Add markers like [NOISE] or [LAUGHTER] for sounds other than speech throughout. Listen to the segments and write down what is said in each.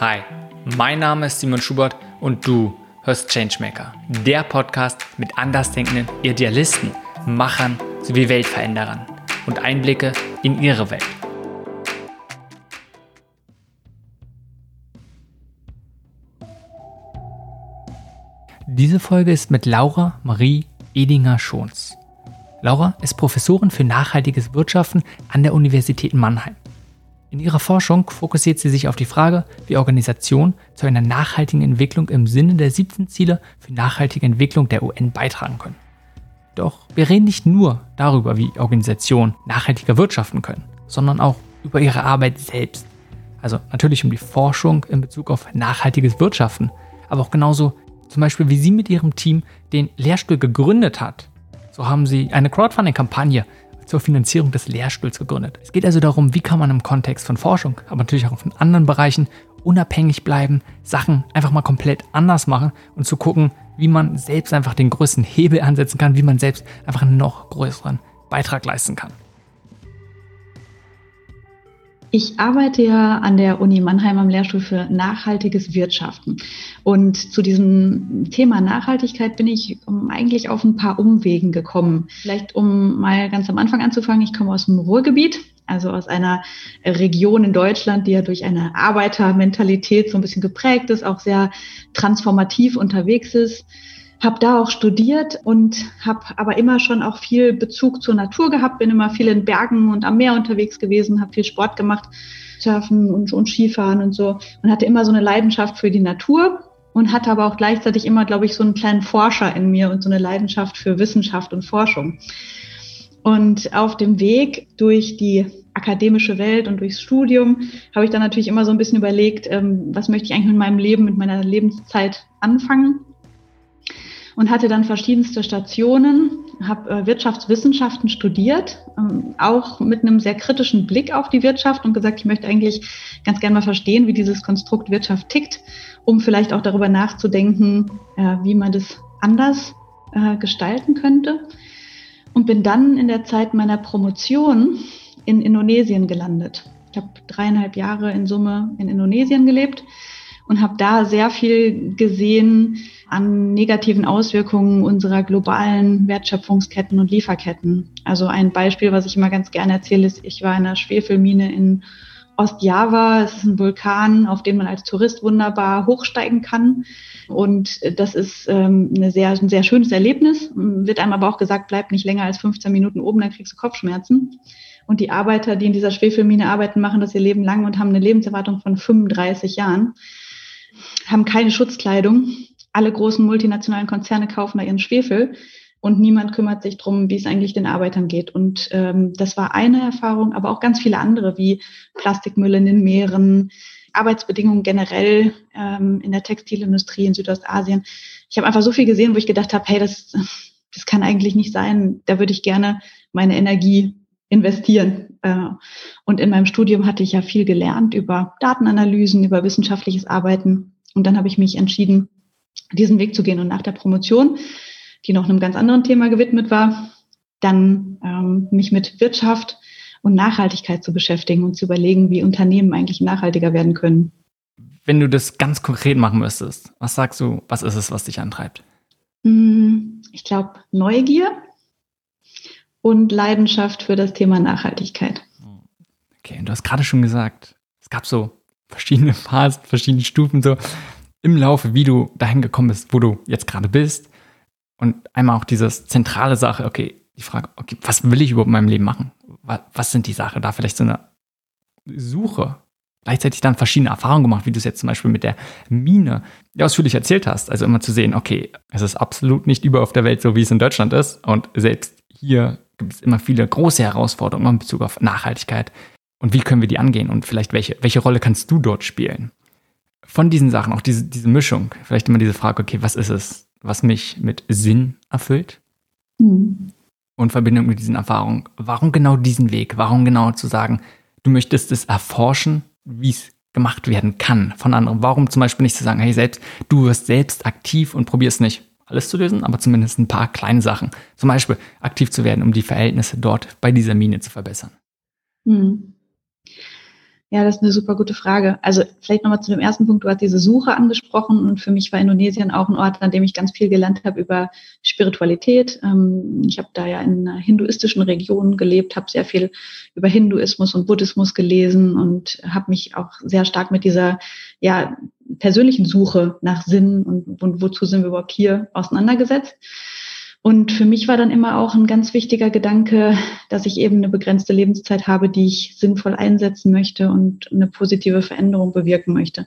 Hi, mein Name ist Simon Schubert und du hörst Changemaker, der Podcast mit andersdenkenden Idealisten, Machern sowie Weltveränderern und Einblicke in ihre Welt. Diese Folge ist mit Laura Marie Edinger-Schons. Laura ist Professorin für nachhaltiges Wirtschaften an der Universität Mannheim. In ihrer Forschung fokussiert sie sich auf die Frage, wie Organisationen zu einer nachhaltigen Entwicklung im Sinne der 17 Ziele für nachhaltige Entwicklung der UN beitragen können. Doch wir reden nicht nur darüber, wie Organisationen nachhaltiger wirtschaften können, sondern auch über ihre Arbeit selbst. Also natürlich um die Forschung in Bezug auf nachhaltiges Wirtschaften, aber auch genauso zum Beispiel, wie sie mit ihrem Team den Lehrstuhl gegründet hat. So haben sie eine Crowdfunding-Kampagne zur Finanzierung des Lehrstuhls gegründet. Es geht also darum, wie kann man im Kontext von Forschung, aber natürlich auch in anderen Bereichen unabhängig bleiben, Sachen einfach mal komplett anders machen und zu gucken, wie man selbst einfach den größten Hebel ansetzen kann, wie man selbst einfach einen noch größeren Beitrag leisten kann. Ich arbeite ja an der Uni Mannheim am Lehrstuhl für nachhaltiges Wirtschaften. Und zu diesem Thema Nachhaltigkeit bin ich eigentlich auf ein paar Umwegen gekommen. Vielleicht um mal ganz am Anfang anzufangen, ich komme aus dem Ruhrgebiet, also aus einer Region in Deutschland, die ja durch eine Arbeitermentalität so ein bisschen geprägt ist, auch sehr transformativ unterwegs ist habe da auch studiert und habe aber immer schon auch viel Bezug zur Natur gehabt, bin immer viel in Bergen und am Meer unterwegs gewesen, habe viel Sport gemacht, Surfen und, und Skifahren und so und hatte immer so eine Leidenschaft für die Natur und hatte aber auch gleichzeitig immer, glaube ich, so einen kleinen Forscher in mir und so eine Leidenschaft für Wissenschaft und Forschung. Und auf dem Weg durch die akademische Welt und durchs Studium habe ich dann natürlich immer so ein bisschen überlegt, ähm, was möchte ich eigentlich mit meinem Leben, mit meiner Lebenszeit anfangen und hatte dann verschiedenste Stationen, habe äh, Wirtschaftswissenschaften studiert, ähm, auch mit einem sehr kritischen Blick auf die Wirtschaft und gesagt, ich möchte eigentlich ganz gerne mal verstehen, wie dieses Konstrukt Wirtschaft tickt, um vielleicht auch darüber nachzudenken, äh, wie man das anders äh, gestalten könnte. Und bin dann in der Zeit meiner Promotion in Indonesien gelandet. Ich habe dreieinhalb Jahre in Summe in Indonesien gelebt und habe da sehr viel gesehen, an negativen Auswirkungen unserer globalen Wertschöpfungsketten und Lieferketten. Also ein Beispiel, was ich immer ganz gerne erzähle, ist, ich war in einer Schwefelmine in Ostjava. Es ist ein Vulkan, auf den man als Tourist wunderbar hochsteigen kann. Und das ist ähm, eine sehr, ein sehr schönes Erlebnis. Wird einem aber auch gesagt, bleib nicht länger als 15 Minuten oben, dann kriegst du Kopfschmerzen. Und die Arbeiter, die in dieser Schwefelmine arbeiten, machen das ihr Leben lang und haben eine Lebenserwartung von 35 Jahren, haben keine Schutzkleidung, alle großen multinationalen Konzerne kaufen da ihren Schwefel und niemand kümmert sich drum, wie es eigentlich den Arbeitern geht. Und ähm, das war eine Erfahrung, aber auch ganz viele andere, wie Plastikmüll in den Meeren, Arbeitsbedingungen generell ähm, in der Textilindustrie in Südostasien. Ich habe einfach so viel gesehen, wo ich gedacht habe, hey, das, das kann eigentlich nicht sein. Da würde ich gerne meine Energie investieren. Äh, und in meinem Studium hatte ich ja viel gelernt über Datenanalysen, über wissenschaftliches Arbeiten. Und dann habe ich mich entschieden, diesen Weg zu gehen. Und nach der Promotion, die noch einem ganz anderen Thema gewidmet war, dann ähm, mich mit Wirtschaft und Nachhaltigkeit zu beschäftigen und zu überlegen, wie Unternehmen eigentlich nachhaltiger werden können. Wenn du das ganz konkret machen müsstest, was sagst du, was ist es, was dich antreibt? Hm, ich glaube, Neugier und Leidenschaft für das Thema Nachhaltigkeit. Okay, und du hast gerade schon gesagt, es gab so verschiedene Phasen, verschiedene Stufen, so im Laufe, wie du dahin gekommen bist, wo du jetzt gerade bist. Und einmal auch dieses zentrale Sache, okay, die Frage, okay, was will ich überhaupt in meinem Leben machen? Was, was sind die Sachen? Da vielleicht so eine Suche. Gleichzeitig dann verschiedene Erfahrungen gemacht, wie du es jetzt zum Beispiel mit der Mine ja, ausführlich erzählt hast. Also immer zu sehen, okay, es ist absolut nicht überall auf der Welt so, wie es in Deutschland ist. Und selbst hier gibt es immer viele große Herausforderungen in Bezug auf Nachhaltigkeit. Und wie können wir die angehen? Und vielleicht welche, welche Rolle kannst du dort spielen? von diesen Sachen, auch diese, diese Mischung, vielleicht immer diese Frage, okay, was ist es, was mich mit Sinn erfüllt? Mhm. Und Verbindung mit diesen Erfahrungen. Warum genau diesen Weg? Warum genau zu sagen, du möchtest es erforschen, wie es gemacht werden kann von anderen? Warum zum Beispiel nicht zu sagen, hey, selbst, du wirst selbst aktiv und probierst nicht alles zu lösen, aber zumindest ein paar kleine Sachen. Zum Beispiel aktiv zu werden, um die Verhältnisse dort bei dieser Mine zu verbessern. Mhm. Ja, das ist eine super gute Frage. Also vielleicht nochmal zu dem ersten Punkt. Du hast diese Suche angesprochen und für mich war Indonesien auch ein Ort, an dem ich ganz viel gelernt habe über Spiritualität. Ähm, ich habe da ja in einer hinduistischen Region gelebt, habe sehr viel über Hinduismus und Buddhismus gelesen und habe mich auch sehr stark mit dieser ja, persönlichen Suche nach Sinn und, und wozu sind wir überhaupt hier auseinandergesetzt. Und für mich war dann immer auch ein ganz wichtiger Gedanke, dass ich eben eine begrenzte Lebenszeit habe, die ich sinnvoll einsetzen möchte und eine positive Veränderung bewirken möchte.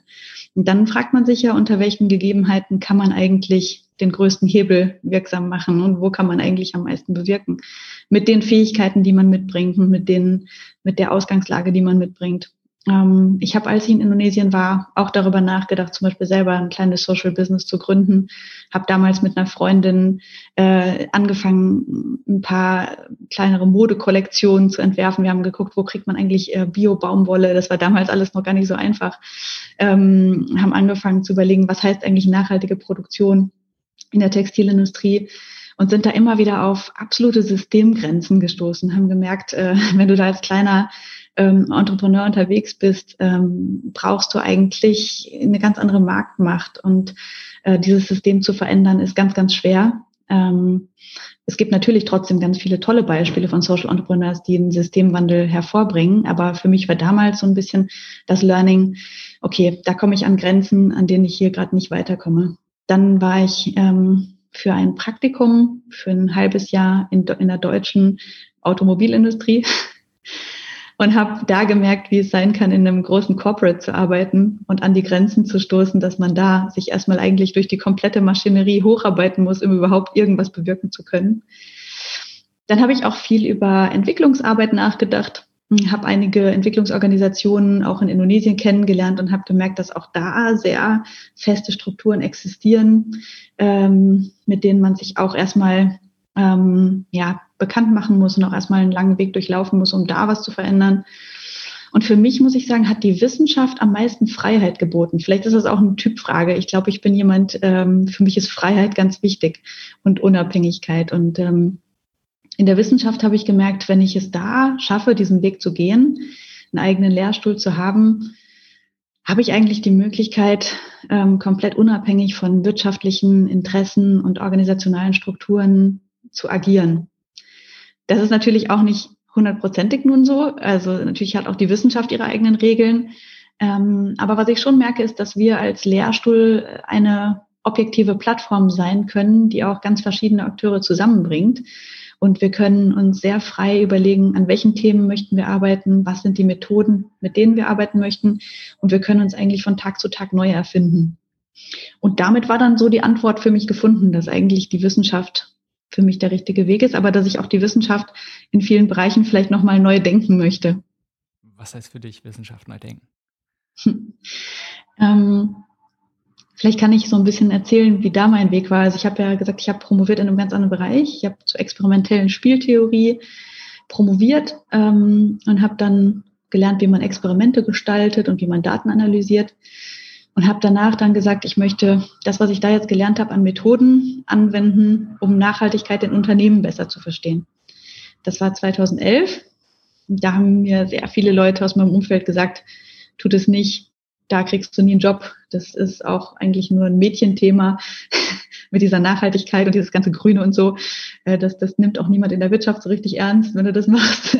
Und dann fragt man sich ja, unter welchen Gegebenheiten kann man eigentlich den größten Hebel wirksam machen und wo kann man eigentlich am meisten bewirken? Mit den Fähigkeiten, die man mitbringt und mit den, mit der Ausgangslage, die man mitbringt. Ähm, ich habe, als ich in Indonesien war, auch darüber nachgedacht, zum Beispiel selber ein kleines Social Business zu gründen. Habe damals mit einer Freundin äh, angefangen, ein paar kleinere Modekollektionen zu entwerfen. Wir haben geguckt, wo kriegt man eigentlich äh, Bio-Baumwolle. Das war damals alles noch gar nicht so einfach. Ähm, haben angefangen zu überlegen, was heißt eigentlich nachhaltige Produktion in der Textilindustrie und sind da immer wieder auf absolute Systemgrenzen gestoßen, haben gemerkt, äh, [LAUGHS] wenn du da als kleiner ähm, Entrepreneur unterwegs bist, ähm, brauchst du eigentlich eine ganz andere Marktmacht. Und äh, dieses System zu verändern, ist ganz, ganz schwer. Ähm, es gibt natürlich trotzdem ganz viele tolle Beispiele von Social Entrepreneurs, die einen Systemwandel hervorbringen. Aber für mich war damals so ein bisschen das Learning, okay, da komme ich an Grenzen, an denen ich hier gerade nicht weiterkomme. Dann war ich ähm, für ein Praktikum für ein halbes Jahr in, in der deutschen Automobilindustrie und habe da gemerkt, wie es sein kann, in einem großen Corporate zu arbeiten und an die Grenzen zu stoßen, dass man da sich erstmal eigentlich durch die komplette Maschinerie hocharbeiten muss, um überhaupt irgendwas bewirken zu können. Dann habe ich auch viel über Entwicklungsarbeit nachgedacht, habe einige Entwicklungsorganisationen auch in Indonesien kennengelernt und habe gemerkt, dass auch da sehr feste Strukturen existieren, ähm, mit denen man sich auch erstmal ähm, ja, bekannt machen muss und auch erstmal einen langen Weg durchlaufen muss, um da was zu verändern. Und für mich muss ich sagen, hat die Wissenschaft am meisten Freiheit geboten. Vielleicht ist das auch eine Typfrage. Ich glaube, ich bin jemand, ähm, für mich ist Freiheit ganz wichtig und Unabhängigkeit. Und ähm, in der Wissenschaft habe ich gemerkt, wenn ich es da schaffe, diesen Weg zu gehen, einen eigenen Lehrstuhl zu haben, habe ich eigentlich die Möglichkeit, ähm, komplett unabhängig von wirtschaftlichen Interessen und organisationalen Strukturen zu agieren. Das ist natürlich auch nicht hundertprozentig nun so. Also natürlich hat auch die Wissenschaft ihre eigenen Regeln. Ähm, aber was ich schon merke, ist, dass wir als Lehrstuhl eine objektive Plattform sein können, die auch ganz verschiedene Akteure zusammenbringt. Und wir können uns sehr frei überlegen, an welchen Themen möchten wir arbeiten, was sind die Methoden, mit denen wir arbeiten möchten. Und wir können uns eigentlich von Tag zu Tag neu erfinden. Und damit war dann so die Antwort für mich gefunden, dass eigentlich die Wissenschaft für mich der richtige Weg ist, aber dass ich auch die Wissenschaft in vielen Bereichen vielleicht nochmal neu denken möchte. Was heißt für dich Wissenschaft neu denken? Hm. Ähm, vielleicht kann ich so ein bisschen erzählen, wie da mein Weg war. Also ich habe ja gesagt, ich habe promoviert in einem ganz anderen Bereich. Ich habe zur experimentellen Spieltheorie promoviert ähm, und habe dann gelernt, wie man Experimente gestaltet und wie man Daten analysiert und habe danach dann gesagt, ich möchte das, was ich da jetzt gelernt habe, an Methoden anwenden, um Nachhaltigkeit in Unternehmen besser zu verstehen. Das war 2011. Da haben mir sehr viele Leute aus meinem Umfeld gesagt, tut es nicht, da kriegst du nie einen Job. Das ist auch eigentlich nur ein Mädchenthema [LAUGHS] mit dieser Nachhaltigkeit und dieses ganze Grüne und so. Äh, das, das nimmt auch niemand in der Wirtschaft so richtig ernst, wenn du das machst.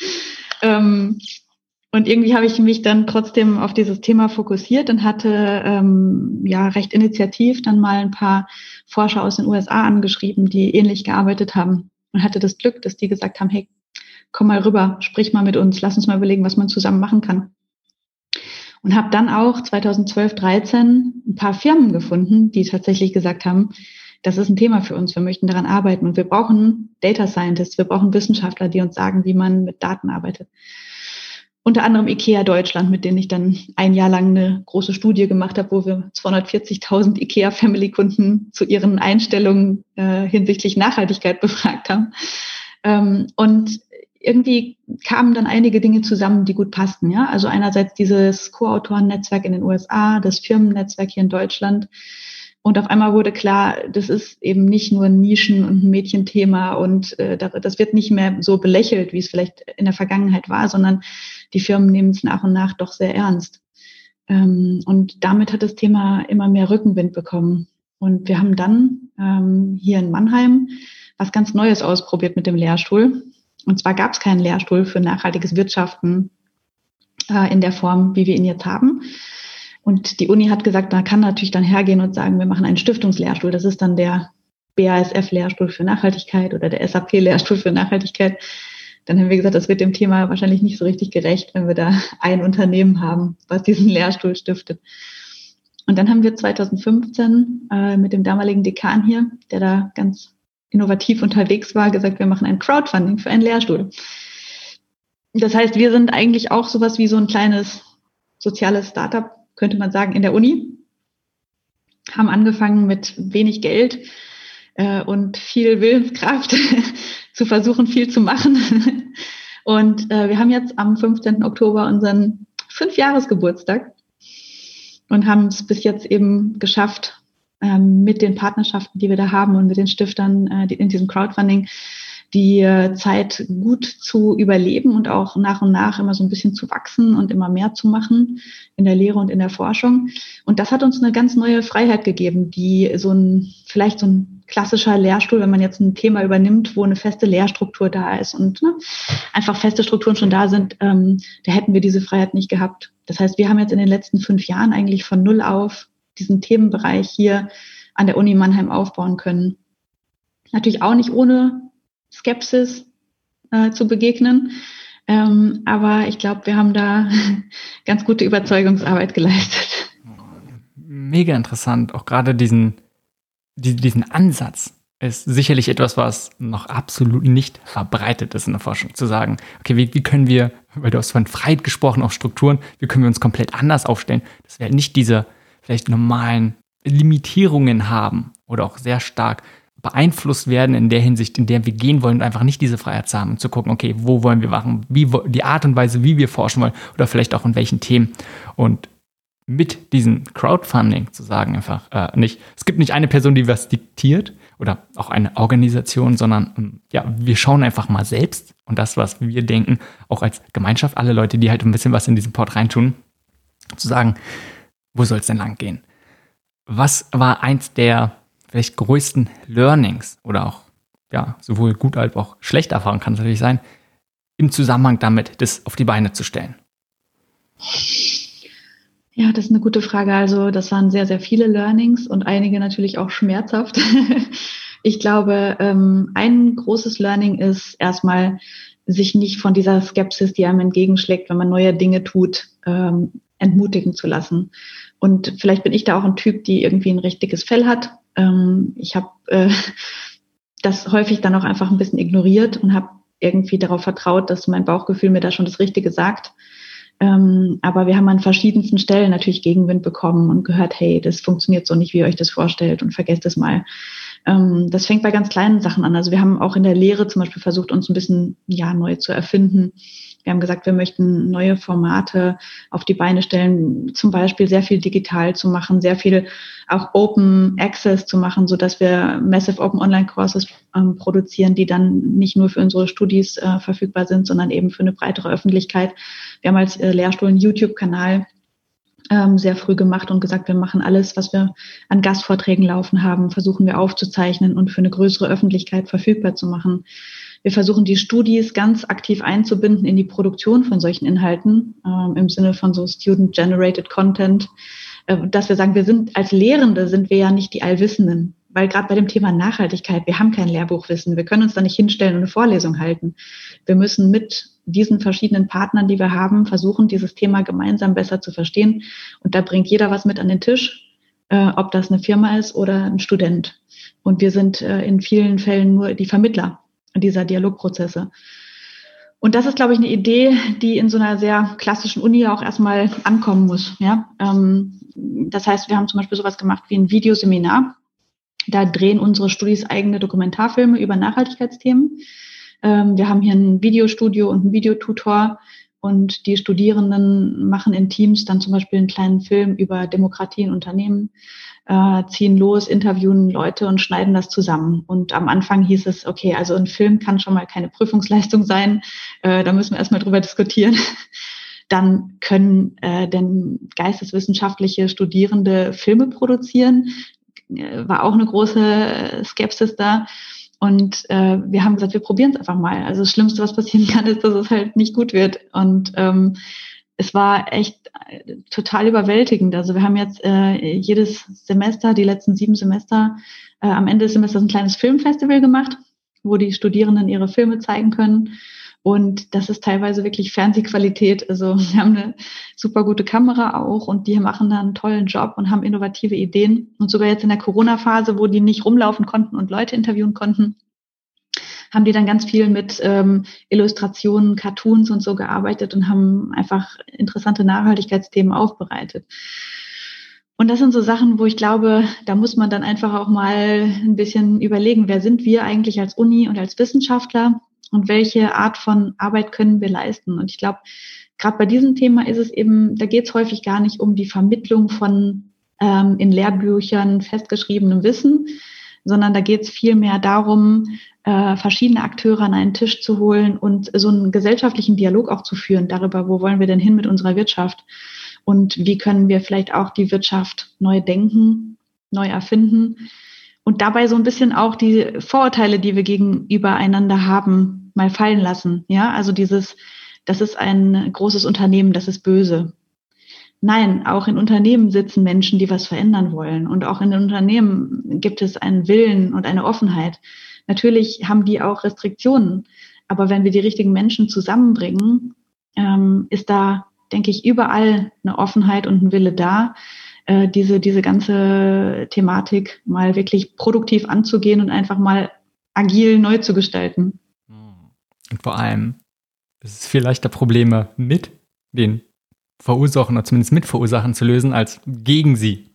[LAUGHS] ähm, und irgendwie habe ich mich dann trotzdem auf dieses Thema fokussiert und hatte ähm, ja recht initiativ dann mal ein paar Forscher aus den USA angeschrieben, die ähnlich gearbeitet haben und hatte das Glück, dass die gesagt haben, hey, komm mal rüber, sprich mal mit uns, lass uns mal überlegen, was man zusammen machen kann. Und habe dann auch 2012, 13 ein paar Firmen gefunden, die tatsächlich gesagt haben, das ist ein Thema für uns, wir möchten daran arbeiten und wir brauchen Data Scientists, wir brauchen Wissenschaftler, die uns sagen, wie man mit Daten arbeitet unter anderem IKEA Deutschland, mit denen ich dann ein Jahr lang eine große Studie gemacht habe, wo wir 240.000 IKEA Family Kunden zu ihren Einstellungen äh, hinsichtlich Nachhaltigkeit [LAUGHS] befragt haben. Ähm, und irgendwie kamen dann einige Dinge zusammen, die gut passten. Ja, also einerseits dieses Co-Autoren-Netzwerk in den USA, das Firmennetzwerk hier in Deutschland Und auf einmal wurde klar, das ist eben nicht nur ein Nischen- und ein Mädchenthema und äh, das wird nicht mehr so belächelt, wie es vielleicht in der Vergangenheit war, sondern die Firmen nehmen es nach und nach doch sehr ernst. Ähm, und damit hat das Thema immer mehr Rückenwind bekommen. Und wir haben dann ähm, hier in Mannheim was ganz Neues ausprobiert mit dem Lehrstuhl. Und zwar gab es keinen Lehrstuhl für nachhaltiges Wirtschaften äh, in der Form, wie wir ihn jetzt haben, und die Uni hat gesagt, man kann natürlich dann hergehen und sagen, wir machen einen Stiftungslehrstuhl. Das ist dann der BASF-Lehrstuhl für Nachhaltigkeit oder der SAP-Lehrstuhl für Nachhaltigkeit. Dann haben wir gesagt, das wird dem Thema wahrscheinlich nicht so richtig gerecht, wenn wir da [LAUGHS] ein Unternehmen haben, was diesen Lehrstuhl stiftet. Und dann haben wir 2015 äh, mit dem damaligen Dekan hier, der da ganz innovativ unterwegs war, gesagt, wir machen ein Crowdfunding für einen Lehrstuhl. Das heißt, wir sind eigentlich auch sowas wie so ein kleines soziales Startup könnte man sagen, in der Uni, haben angefangen mit wenig Geld äh, und viel Willenskraft [LAUGHS] zu versuchen, viel zu machen. [LAUGHS] Und äh, wir haben jetzt am 15. Oktober unseren Fünfjahresgeburtstag und haben es bis jetzt eben geschafft, ähm, mit den Partnerschaften, die wir da haben und mit den Stiftern äh, die in diesem Crowdfunding die äh, Zeit gut zu überleben und auch nach und nach immer so ein bisschen zu wachsen und immer mehr zu machen in der Lehre und in der Forschung. Und das hat uns eine ganz neue Freiheit gegeben, die so ein, vielleicht so ein klassischer Lehrstuhl, wenn man jetzt ein Thema übernimmt, wo eine feste Lehrstruktur da ist und ne, einfach feste Strukturen schon da sind, ähm, da hätten wir diese Freiheit nicht gehabt. Das heißt, wir haben jetzt in den letzten fünf Jahren eigentlich von null auf diesen Themenbereich hier an der Uni Mannheim aufbauen können. Natürlich auch nicht ohne Skepsis äh, zu begegnen. Ähm, aber ich glaube, wir haben da [LAUGHS] ganz gute Überzeugungsarbeit geleistet. Mega interessant, auch gerade diesen, die, diesen Ansatz ist sicherlich etwas, was noch absolut nicht verbreitet ist in der Forschung. Zu sagen, okay, wie, wie können wir, weil du hast von Freiheit gesprochen, auch Strukturen, wie können wir uns komplett anders aufstellen, dass wir halt nicht diese vielleicht normalen Limitierungen haben oder auch sehr stark beeinflusst werden in der Hinsicht, in der wir gehen wollen und einfach nicht diese Freiheit zu haben und zu gucken, okay, wo wollen wir machen, wie die Art und Weise, wie wir forschen wollen oder vielleicht auch in welchen Themen. Und mit diesem Crowdfunding zu sagen einfach äh, nicht, es gibt nicht eine Person, die was diktiert oder auch eine Organisation, sondern ähm, ja, wir schauen einfach mal selbst und das, was wir denken, auch als Gemeinschaft, alle Leute, die halt ein bisschen was in diesen Port reintun, zu sagen, wo soll es denn lang gehen? Was war eins der vielleicht größten Learnings oder auch ja, sowohl gut als auch schlechte Erfahrungen kann es natürlich sein, im Zusammenhang damit, das auf die Beine zu stellen? Ja, das ist eine gute Frage. Also, das waren sehr, sehr viele Learnings und einige natürlich auch schmerzhaft. [LAUGHS] ich glaube, ähm, ein großes Learning ist erstmal, sich nicht von dieser Skepsis, die einem entgegenschlägt, wenn man neue Dinge tut, ähm, entmutigen zu lassen. Und vielleicht bin ich da auch ein Typ, die irgendwie ein richtiges Fell hat ähm, ich habe äh, [LAUGHS] das häufig dann auch einfach ein bisschen ignoriert und habe irgendwie darauf vertraut, dass mein Bauchgefühl mir da schon das Richtige sagt. Ähm, aber wir haben an verschiedensten Stellen natürlich Gegenwind bekommen und gehört, hey, das funktioniert so nicht, wie ihr euch das vorstellt und vergesst es mal. Ähm, das fängt bei ganz kleinen Sachen an. Also wir haben auch in der Lehre zum Beispiel versucht, uns ein bisschen ja neu zu erfinden. Wir haben gesagt, wir möchten neue Formate auf die Beine stellen, zum Beispiel sehr viel digital zu machen, sehr viel auch Open Access zu machen, so dass wir Massive Open Online Courses ähm, produzieren, die dann nicht nur für unsere Studis äh, verfügbar sind, sondern eben für eine breitere Öffentlichkeit. Wir haben als äh, Lehrstuhl einen YouTube-Kanal, ähm, sehr früh gemacht und gesagt, wir machen alles, was wir an Gastvorträgen laufen haben, versuchen wir aufzuzeichnen und für eine größere Öffentlichkeit verfügbar zu machen. Wir versuchen die Studis ganz aktiv einzubinden in die Produktion von solchen Inhalten ähm, im Sinne von so Student-Generated Content, äh, dass wir sagen, wir sind als Lehrende sind wir ja nicht die Allwissenden, weil gerade bei dem Thema Nachhaltigkeit, wir haben kein Lehrbuchwissen, wir können uns da nicht hinstellen und eine Vorlesung halten. Wir müssen mit diesen verschiedenen Partnern, die wir haben, versuchen, dieses Thema gemeinsam besser zu verstehen. Und da bringt jeder was mit an den Tisch, äh, ob das eine Firma ist oder ein Student. Und wir sind äh, in vielen Fällen nur die Vermittler dieser Dialogprozesse. Und das ist, glaube ich, eine Idee, die in so einer sehr klassischen Uni auch erstmal ankommen muss. Ja? Ähm, das heißt, wir haben zum Beispiel sowas gemacht wie ein Videoseminar. Da drehen unsere Studis eigene Dokumentarfilme über Nachhaltigkeitsthemen. Ähm, wir haben hier ein Videostudio und einen Videotutor und die Studierenden machen in Teams dann zum Beispiel einen kleinen Film über Demokratie in Unternehmen, äh, ziehen los, interviewen Leute und schneiden das zusammen. Und am Anfang hieß es, okay, also ein Film kann schon mal keine Prüfungsleistung sein, äh, da müssen wir erstmal drüber diskutieren. [LAUGHS] Dann können äh, denn geisteswissenschaftliche Studierende Filme produzieren. Äh, war auch eine große Skepsis da. Und äh, wir haben gesagt, wir probieren es einfach mal. Also das Schlimmste, was passieren kann, ist, dass es halt nicht gut wird. Und ähm, es war echt äh, total überwältigend. Also wir haben jetzt äh, jedes Semester, die letzten sieben Semester, äh, am Ende des Semesters ein kleines Filmfestival gemacht, wo die Studierenden ihre Filme zeigen können. Und das ist teilweise wirklich Fernsehqualität. Also [LAUGHS] wir haben eine super gute Kamera auch und die machen da einen tollen Job und haben innovative Ideen. Und sogar jetzt in der Corona-Phase, wo die nicht rumlaufen konnten und Leute interviewen konnten, haben die dann ganz viel mit ähm, Illustrationen, Cartoons und so gearbeitet und haben einfach interessante Nachhaltigkeitsthemen aufbereitet. Und das sind so Sachen, wo ich glaube, da muss man dann einfach auch mal ein bisschen überlegen, wer sind wir eigentlich als Uni und als Wissenschaftler und welche Art von Arbeit können wir leisten. Und ich glaube, gerade bei diesem Thema ist es eben, da geht es häufig gar nicht um die Vermittlung von ähm, in Lehrbüchern festgeschriebenem Wissen, sondern da geht es vielmehr darum, äh, verschiedene Akteure an einen Tisch zu holen und so einen gesellschaftlichen Dialog auch zu führen darüber, wo wollen wir denn hin mit unserer Wirtschaft und wie können wir vielleicht auch die Wirtschaft neu denken, neu erfinden und dabei so ein bisschen auch die Vorurteile, die wir gegenüber einander haben, mal fallen lassen. Ja, also dieses, das ist ein großes Unternehmen, das ist böse. Nein, auch in Unternehmen sitzen Menschen, die was verändern wollen. Und auch in den Unternehmen gibt es einen Willen und eine Offenheit. Natürlich haben die auch Restriktionen. Aber wenn wir die richtigen Menschen zusammenbringen, ähm, ist da, denke ich, überall eine Offenheit und ein Wille da, äh, diese, diese ganze Thematik mal wirklich produktiv anzugehen und einfach mal agil neu zu gestalten. Und vor allem ist es viel leichter, Probleme mit den Verursachen oder zumindest mit Verursachen zu lösen, als gegen sie.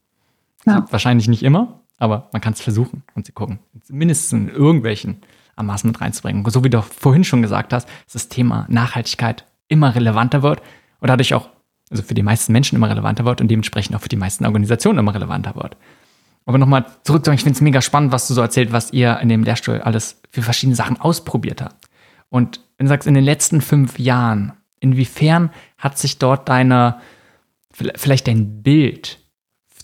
Ja. Wahrscheinlich nicht immer, aber man kann es versuchen und sie gucken. Mindestens in irgendwelchen Maßen mit reinzubringen. So wie du vorhin schon gesagt hast, dass das Thema Nachhaltigkeit immer relevanter wird und dadurch auch also für die meisten Menschen immer relevanter wird und dementsprechend auch für die meisten Organisationen immer relevanter wird. Aber nochmal zurück zu, ich finde es mega spannend, was du so erzählt, was ihr in dem Lehrstuhl alles für verschiedene Sachen ausprobiert habt. Und wenn du sagst, in den letzten fünf Jahren, inwiefern hat sich dort deine, vielleicht dein Bild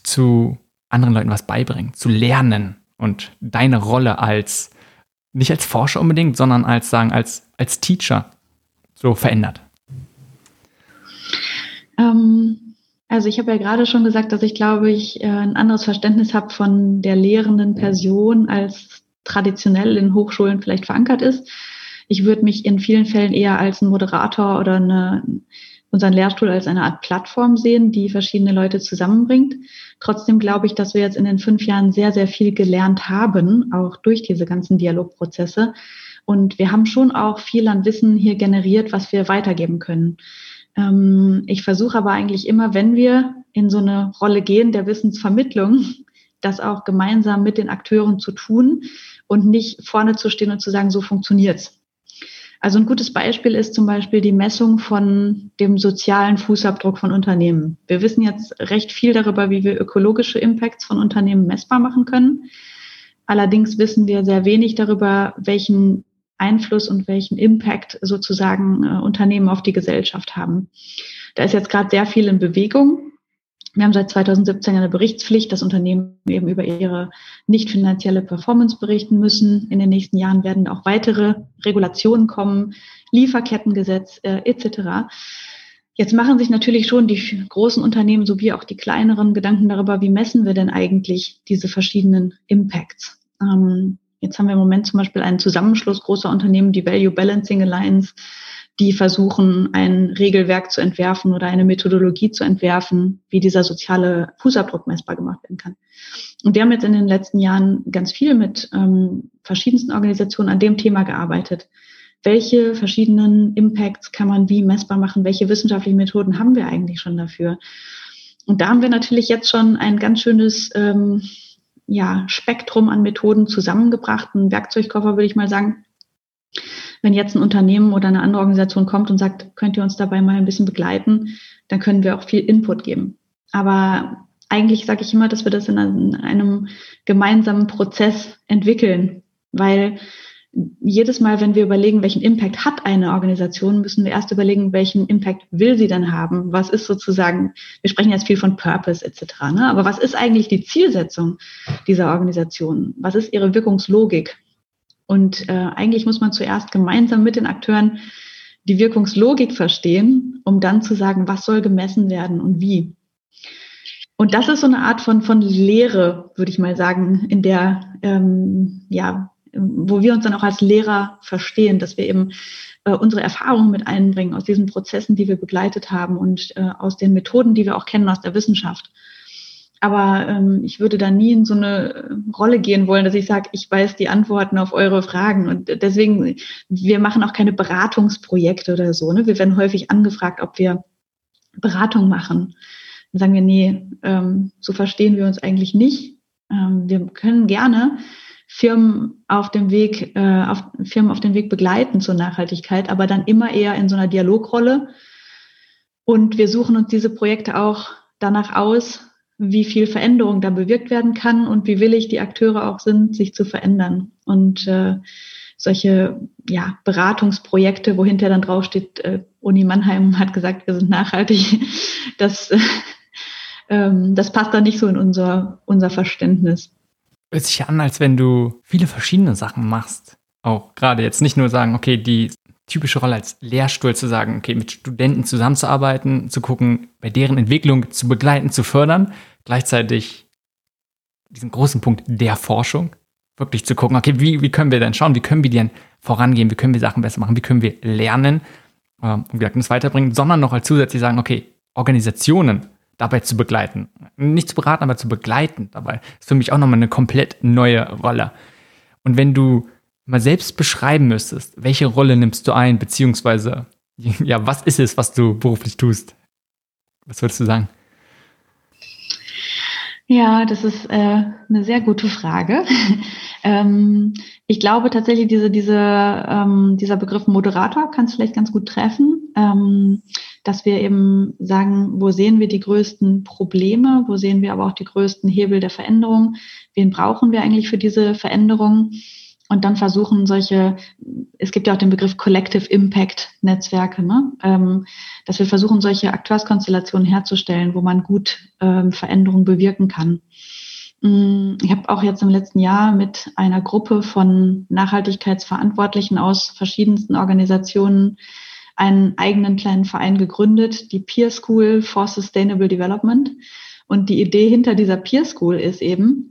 zu anderen Leuten was beibringen, zu lernen und deine Rolle als, nicht als Forscher unbedingt, sondern als, sagen, als, als Teacher so verändert? Ähm, also ich habe ja gerade schon gesagt, dass ich glaube, ich äh, ein anderes Verständnis habe von der lehrenden Person, als traditionell in Hochschulen vielleicht verankert ist. Ich würde mich in vielen Fällen eher als ein Moderator oder eine, unseren Lehrstuhl als eine Art Plattform sehen, die verschiedene Leute zusammenbringt. Trotzdem glaube ich, dass wir jetzt in den fünf Jahren sehr, sehr viel gelernt haben, auch durch diese ganzen Dialogprozesse. Und wir haben schon auch viel an Wissen hier generiert, was wir weitergeben können. Ähm, ich versuche aber eigentlich immer, wenn wir in so eine Rolle gehen der Wissensvermittlung, das auch gemeinsam mit den Akteuren zu tun und nicht vorne zu stehen und zu sagen, so funktioniert's. Also ein gutes Beispiel ist zum Beispiel die Messung von dem sozialen Fußabdruck von Unternehmen. Wir wissen jetzt recht viel darüber, wie wir ökologische Impacts von Unternehmen messbar machen können. Allerdings wissen wir sehr wenig darüber, welchen Einfluss und welchen Impact sozusagen äh, Unternehmen auf die Gesellschaft haben. Da ist jetzt gerade sehr viel in Bewegung. Wir haben seit 2017 eine Berichtspflicht, dass Unternehmen eben über ihre nicht finanzielle Performance berichten müssen. In den nächsten Jahren werden auch weitere Regulationen kommen, Lieferkettengesetz äh, etc. Jetzt machen sich natürlich schon die großen Unternehmen sowie auch die kleineren Gedanken darüber, wie messen wir denn eigentlich diese verschiedenen Impacts. Ähm, Jetzt haben wir im Moment zum Beispiel einen Zusammenschluss großer Unternehmen, die Value Balancing Alliance, die versuchen, ein Regelwerk zu entwerfen oder eine Methodologie zu entwerfen, wie dieser soziale Fußabdruck messbar gemacht werden kann. Und wir haben jetzt in den letzten Jahren ganz viel mit ähm, verschiedensten Organisationen an dem Thema gearbeitet. Welche verschiedenen Impacts kann man wie messbar machen? Welche wissenschaftlichen Methoden haben wir eigentlich schon dafür? Und da haben wir natürlich jetzt schon ein ganz schönes ähm, ja, Spektrum an Methoden zusammengebracht, ein Werkzeugkoffer, würde ich mal sagen, wenn jetzt ein Unternehmen oder eine andere Organisation kommt und sagt, könnt ihr uns dabei mal ein bisschen begleiten, dann können wir auch viel Input geben. Aber eigentlich sage ich immer, dass wir das in einem gemeinsamen Prozess entwickeln, weil jedes Mal, wenn wir überlegen, welchen Impact hat eine Organisation, müssen wir erst überlegen, welchen Impact will sie denn haben? Was ist sozusagen, wir sprechen jetzt viel von Purpose etc., ne? aber was ist eigentlich die Zielsetzung dieser Organisation? Was ist ihre Wirkungslogik? Und äh, eigentlich muss man zuerst gemeinsam mit den Akteuren die Wirkungslogik verstehen, um dann zu sagen, was soll gemessen werden und wie. Und das ist so eine Art von, von Lehre, würde ich mal sagen, in der, ähm, ja, wo wir uns dann auch als Lehrer verstehen, dass wir eben äh, unsere Erfahrungen mit einbringen aus diesen Prozessen, die wir begleitet haben und äh, aus den Methoden, die wir auch kennen aus der Wissenschaft. Aber ähm, ich würde da nie in so eine Rolle gehen wollen, dass ich sage, ich weiß die Antworten auf eure Fragen. Und deswegen, wir machen auch keine Beratungsprojekte oder so. Ne? Wir werden häufig angefragt, ob wir Beratung machen. Dann sagen wir, nee, ähm, so verstehen wir uns eigentlich nicht. Ähm, wir können gerne Firmen auf dem Weg, äh, auf, Firmen auf dem Weg begleiten zur Nachhaltigkeit, aber dann immer eher in so einer Dialogrolle. Und wir suchen uns diese Projekte auch danach aus, wie viel Veränderung da bewirkt werden kann und wie willig die Akteure auch sind, sich zu verändern. Und äh, solche ja, Beratungsprojekte, wo hinterher dann draufsteht, äh, Uni Mannheim [LAUGHS] hat gesagt, wir sind nachhaltig, [LAUGHS] das, äh, [LAUGHS] ähm, das passt da nicht so in unser, unser Verständnis. Hört sich an, als wenn du viele verschiedene Sachen machst. Auch gerade jetzt nicht nur sagen, okay, die typische Rolle als Lehrstuhl zu sagen, okay, mit Studenten zusammenzuarbeiten, zu gucken, bei deren Entwicklung zu begleiten, zu fördern, gleichzeitig diesen großen Punkt der Forschung, wirklich zu gucken, okay, wie, wie können wir denn schauen, wie können wir denn vorangehen, wie können wir Sachen besser machen, wie können wir lernen ähm, und es weiterbringen, sondern noch als zusätzlich sagen, okay, Organisationen dabei zu begleiten. Nicht zu beraten, aber zu begleiten dabei. ist für mich auch nochmal eine komplett neue Rolle. Und wenn du mal selbst beschreiben müsstest, welche Rolle nimmst du ein, beziehungsweise, ja, was ist es, was du beruflich tust? Was würdest du sagen? Ja, das ist äh, eine sehr gute Frage. [LAUGHS] ähm, ich glaube tatsächlich, diese, diese, ähm, dieser Begriff Moderator kann es vielleicht ganz gut treffen. Ähm, dass wir eben sagen, wo sehen wir die größten Probleme, wo sehen wir aber auch die größten Hebel der Veränderung, wen brauchen wir eigentlich für diese Veränderung und dann versuchen solche, es gibt ja auch den Begriff Collective Impact Netzwerke, ne? ähm, dass wir versuchen, solche Akteurskonstellationen herzustellen, wo man gut ähm, Veränderungen bewirken kann. Mm, ich habe auch jetzt im letzten Jahr mit einer Gruppe von Nachhaltigkeitsverantwortlichen aus verschiedensten Organisationen einen eigenen kleinen Verein gegründet, die Peer School for Sustainable Development. Und die Idee hinter dieser Peer School ist eben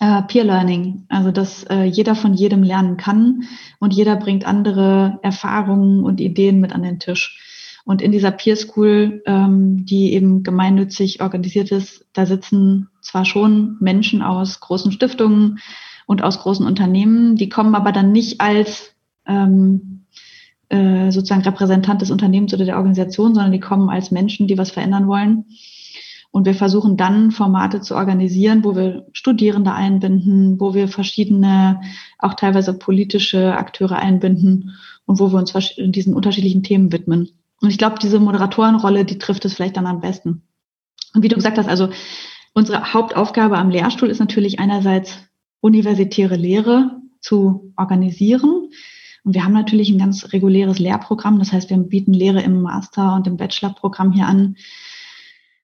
äh, Peer Learning, also dass äh, jeder von jedem lernen kann und jeder bringt andere Erfahrungen und Ideen mit an den Tisch. Und in dieser Peer School, ähm, die eben gemeinnützig organisiert ist, da sitzen zwar schon Menschen aus großen Stiftungen und aus großen Unternehmen, die kommen aber dann nicht als ähm, äh, sozusagen Repräsentant des Unternehmens oder der Organisation, sondern die kommen als Menschen, die was verändern wollen. Und wir versuchen dann Formate zu organisieren, wo wir Studierende einbinden, wo wir verschiedene, auch teilweise politische Akteure einbinden und wo wir uns diesen unterschiedlichen Themen widmen. Und ich glaube, diese Moderatorenrolle, die trifft es vielleicht dann am besten. Und wie du gesagt hast, also unsere Hauptaufgabe am Lehrstuhl ist natürlich einerseits universitäre Lehre zu organisieren, und wir haben natürlich ein ganz reguläres Lehrprogramm. Das heißt, wir bieten Lehre im Master- und im Bachelorprogramm hier an.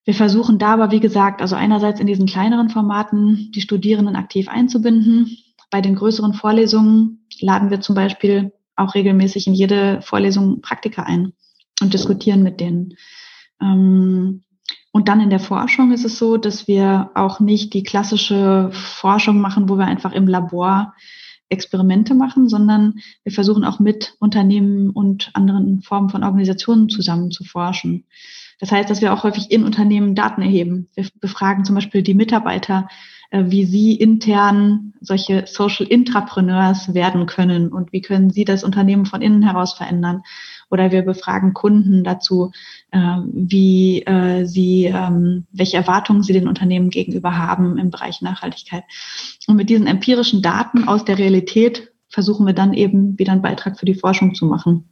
Wir versuchen da aber, wie gesagt, also einerseits in diesen kleineren Formaten die Studierenden aktiv einzubinden. Bei den größeren Vorlesungen laden wir zum Beispiel auch regelmäßig in jede Vorlesung Praktiker ein und diskutieren mit denen. Ähm, und dann in der Forschung ist es so, dass wir auch nicht die klassische Forschung machen, wo wir einfach im Labor Experimente machen, sondern wir versuchen auch mit Unternehmen und anderen Formen von Organisationen zusammen zu forschen. Das heißt, dass wir auch häufig in Unternehmen Daten erheben. Wir befragen zum Beispiel die Mitarbeiter, äh, wie sie intern solche Social Intrapreneurs werden können und wie können sie das Unternehmen von innen heraus verändern. Oder wir befragen Kunden dazu, äh, wie äh, sie, ähm, welche Erwartungen sie den Unternehmen gegenüber haben im Bereich Nachhaltigkeit. Und mit diesen empirischen Daten aus der Realität versuchen wir dann eben wieder einen Beitrag für die Forschung zu machen.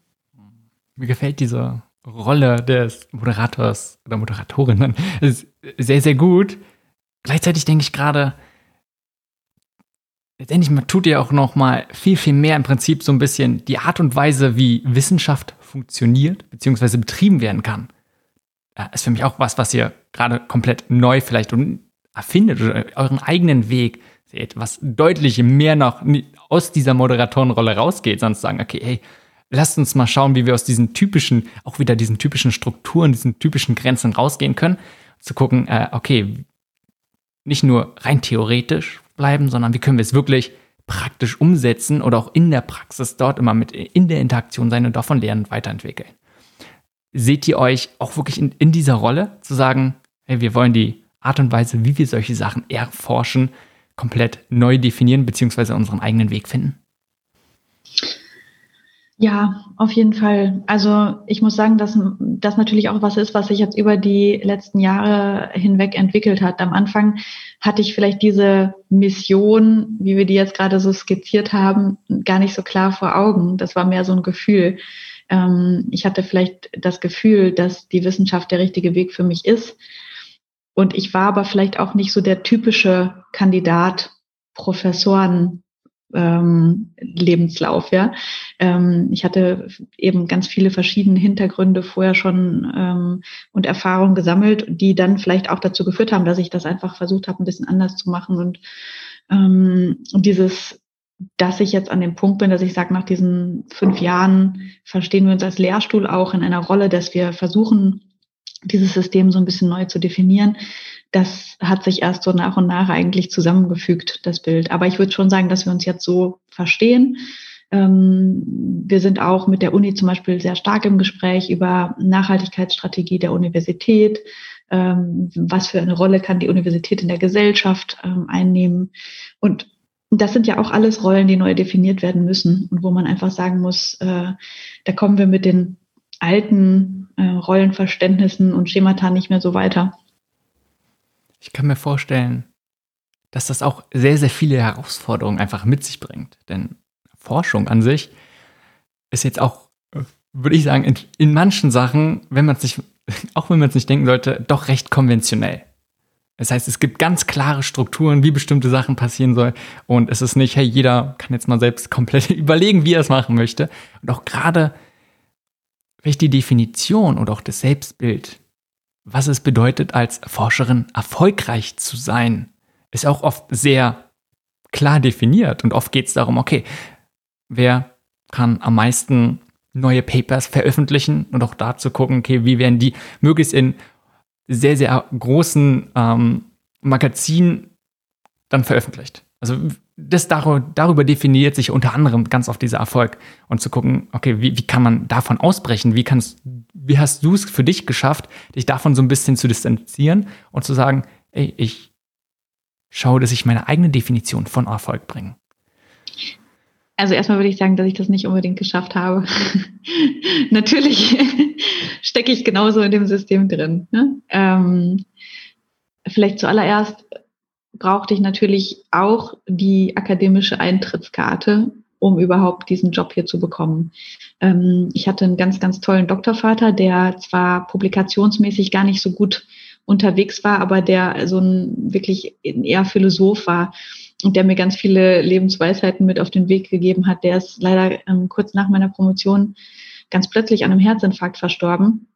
Mir gefällt diese Rolle des Moderators oder Moderatorin dann sehr, sehr gut. Gleichzeitig denke ich gerade, letztendlich tut ihr auch noch mal viel, viel mehr im Prinzip so ein bisschen die Art und Weise, wie Wissenschaft funktioniert, beziehungsweise betrieben werden kann. Ja, ist für mich auch was, was ihr gerade komplett neu vielleicht erfindet oder euren eigenen Weg seht, was deutlich mehr noch aus dieser Moderatorenrolle rausgeht, sonst sagen, okay, hey, lasst uns mal schauen, wie wir aus diesen typischen, auch wieder diesen typischen Strukturen, diesen typischen Grenzen rausgehen können, zu gucken, äh, okay, nicht nur rein theoretisch bleiben, sondern wie können wir es wirklich praktisch umsetzen oder auch in der Praxis dort immer mit in der Interaktion sein und davon lernen und weiterentwickeln. Seht ihr euch auch wirklich in, in dieser Rolle zu sagen, hey, wir wollen die Art und Weise, wie wir solche Sachen erforschen, komplett neu definieren, beziehungsweise unseren eigenen Weg finden? Ja, auf jeden Fall. Also ich muss sagen, dass das natürlich auch was ist, was sich jetzt über die letzten Jahre hinweg entwickelt hat. Am Anfang hatte ich vielleicht diese Mission, wie wir die jetzt gerade so skizziert haben, gar nicht so klar vor Augen. Das war mehr so ein Gefühl. Ähm, ich hatte vielleicht das Gefühl, dass die Wissenschaft der richtige Weg für mich ist. Und ich war aber vielleicht auch nicht so der typische Kandidat, Professoren ähm, Lebenslauf, ja. Ähm, ich hatte eben ganz viele verschiedene Hintergründe vorher schon ähm, und Erfahrungen gesammelt, die dann vielleicht auch dazu geführt haben, dass ich das einfach versucht habe, ein bisschen anders zu machen und ähm, dieses dass ich jetzt an dem Punkt bin, dass ich sage, nach diesen fünf Jahren verstehen wir uns als Lehrstuhl auch in einer Rolle, dass wir versuchen, dieses System so ein bisschen neu zu definieren das hat sich erst so nach und nach eigentlich zusammengefügt, das Bild. Aber ich würde schon sagen, dass wir uns jetzt so verstehen. Ähm, wir sind auch mit der Uni zum Beispiel sehr stark im Gespräch über Nachhaltigkeitsstrategie der Universität. Ähm, was für eine Rolle kann die Universität in der Gesellschaft ähm, einnehmen? Und das sind ja auch alles Rollen, die neu definiert werden müssen und wo man einfach sagen muss, äh, da kommen wir mit den alten äh, Rollenverständnissen und Schemata nicht mehr so weiter. Ich kann mir vorstellen, dass das auch sehr, sehr viele Herausforderungen einfach mit sich bringt. Denn Forschung an sich ist jetzt auch, würde ich sagen, in, in manchen Sachen, wenn man es nicht, [LAUGHS] auch wenn man es nicht denken sollte, doch recht konventionell. Das heißt, es gibt ganz klare Strukturen, wie bestimmte Sachen passieren sollen. Und es ist nicht, hey, jeder kann jetzt mal selbst komplett [LAUGHS] überlegen, wie er es machen möchte. Und auch gerade, welche die Definition oder auch das Selbstbild was es bedeutet, als Forscherin erfolgreich zu sein, ist auch oft sehr klar definiert. Und oft geht es darum, okay, wer kann am meisten neue Papers veröffentlichen und auch da zu gucken, okay, wie werden die möglichst in sehr, sehr großen ähm, Magazinen dann veröffentlicht. Also das darüber, darüber definiert sich unter anderem ganz oft dieser Erfolg und zu gucken, okay, wie, wie kann man davon ausbrechen? Wie kannst, wie hast du es für dich geschafft, dich davon so ein bisschen zu distanzieren und zu sagen, ey, ich schaue, dass ich meine eigene Definition von Erfolg bringe? Also erstmal würde ich sagen, dass ich das nicht unbedingt geschafft habe. [LAUGHS] Natürlich [LAUGHS] stecke ich genauso in dem System drin. Ne? Ähm, vielleicht zuallererst brauchte ich natürlich auch die akademische Eintrittskarte, um überhaupt diesen Job hier zu bekommen. Ähm, ich hatte einen ganz, ganz tollen Doktorvater, der zwar publikationsmäßig gar nicht so gut unterwegs war, aber der so ein wirklich eher Philosoph war und der mir ganz viele Lebensweisheiten mit auf den Weg gegeben hat. Der ist leider ähm, kurz nach meiner Promotion ganz plötzlich an einem Herzinfarkt verstorben.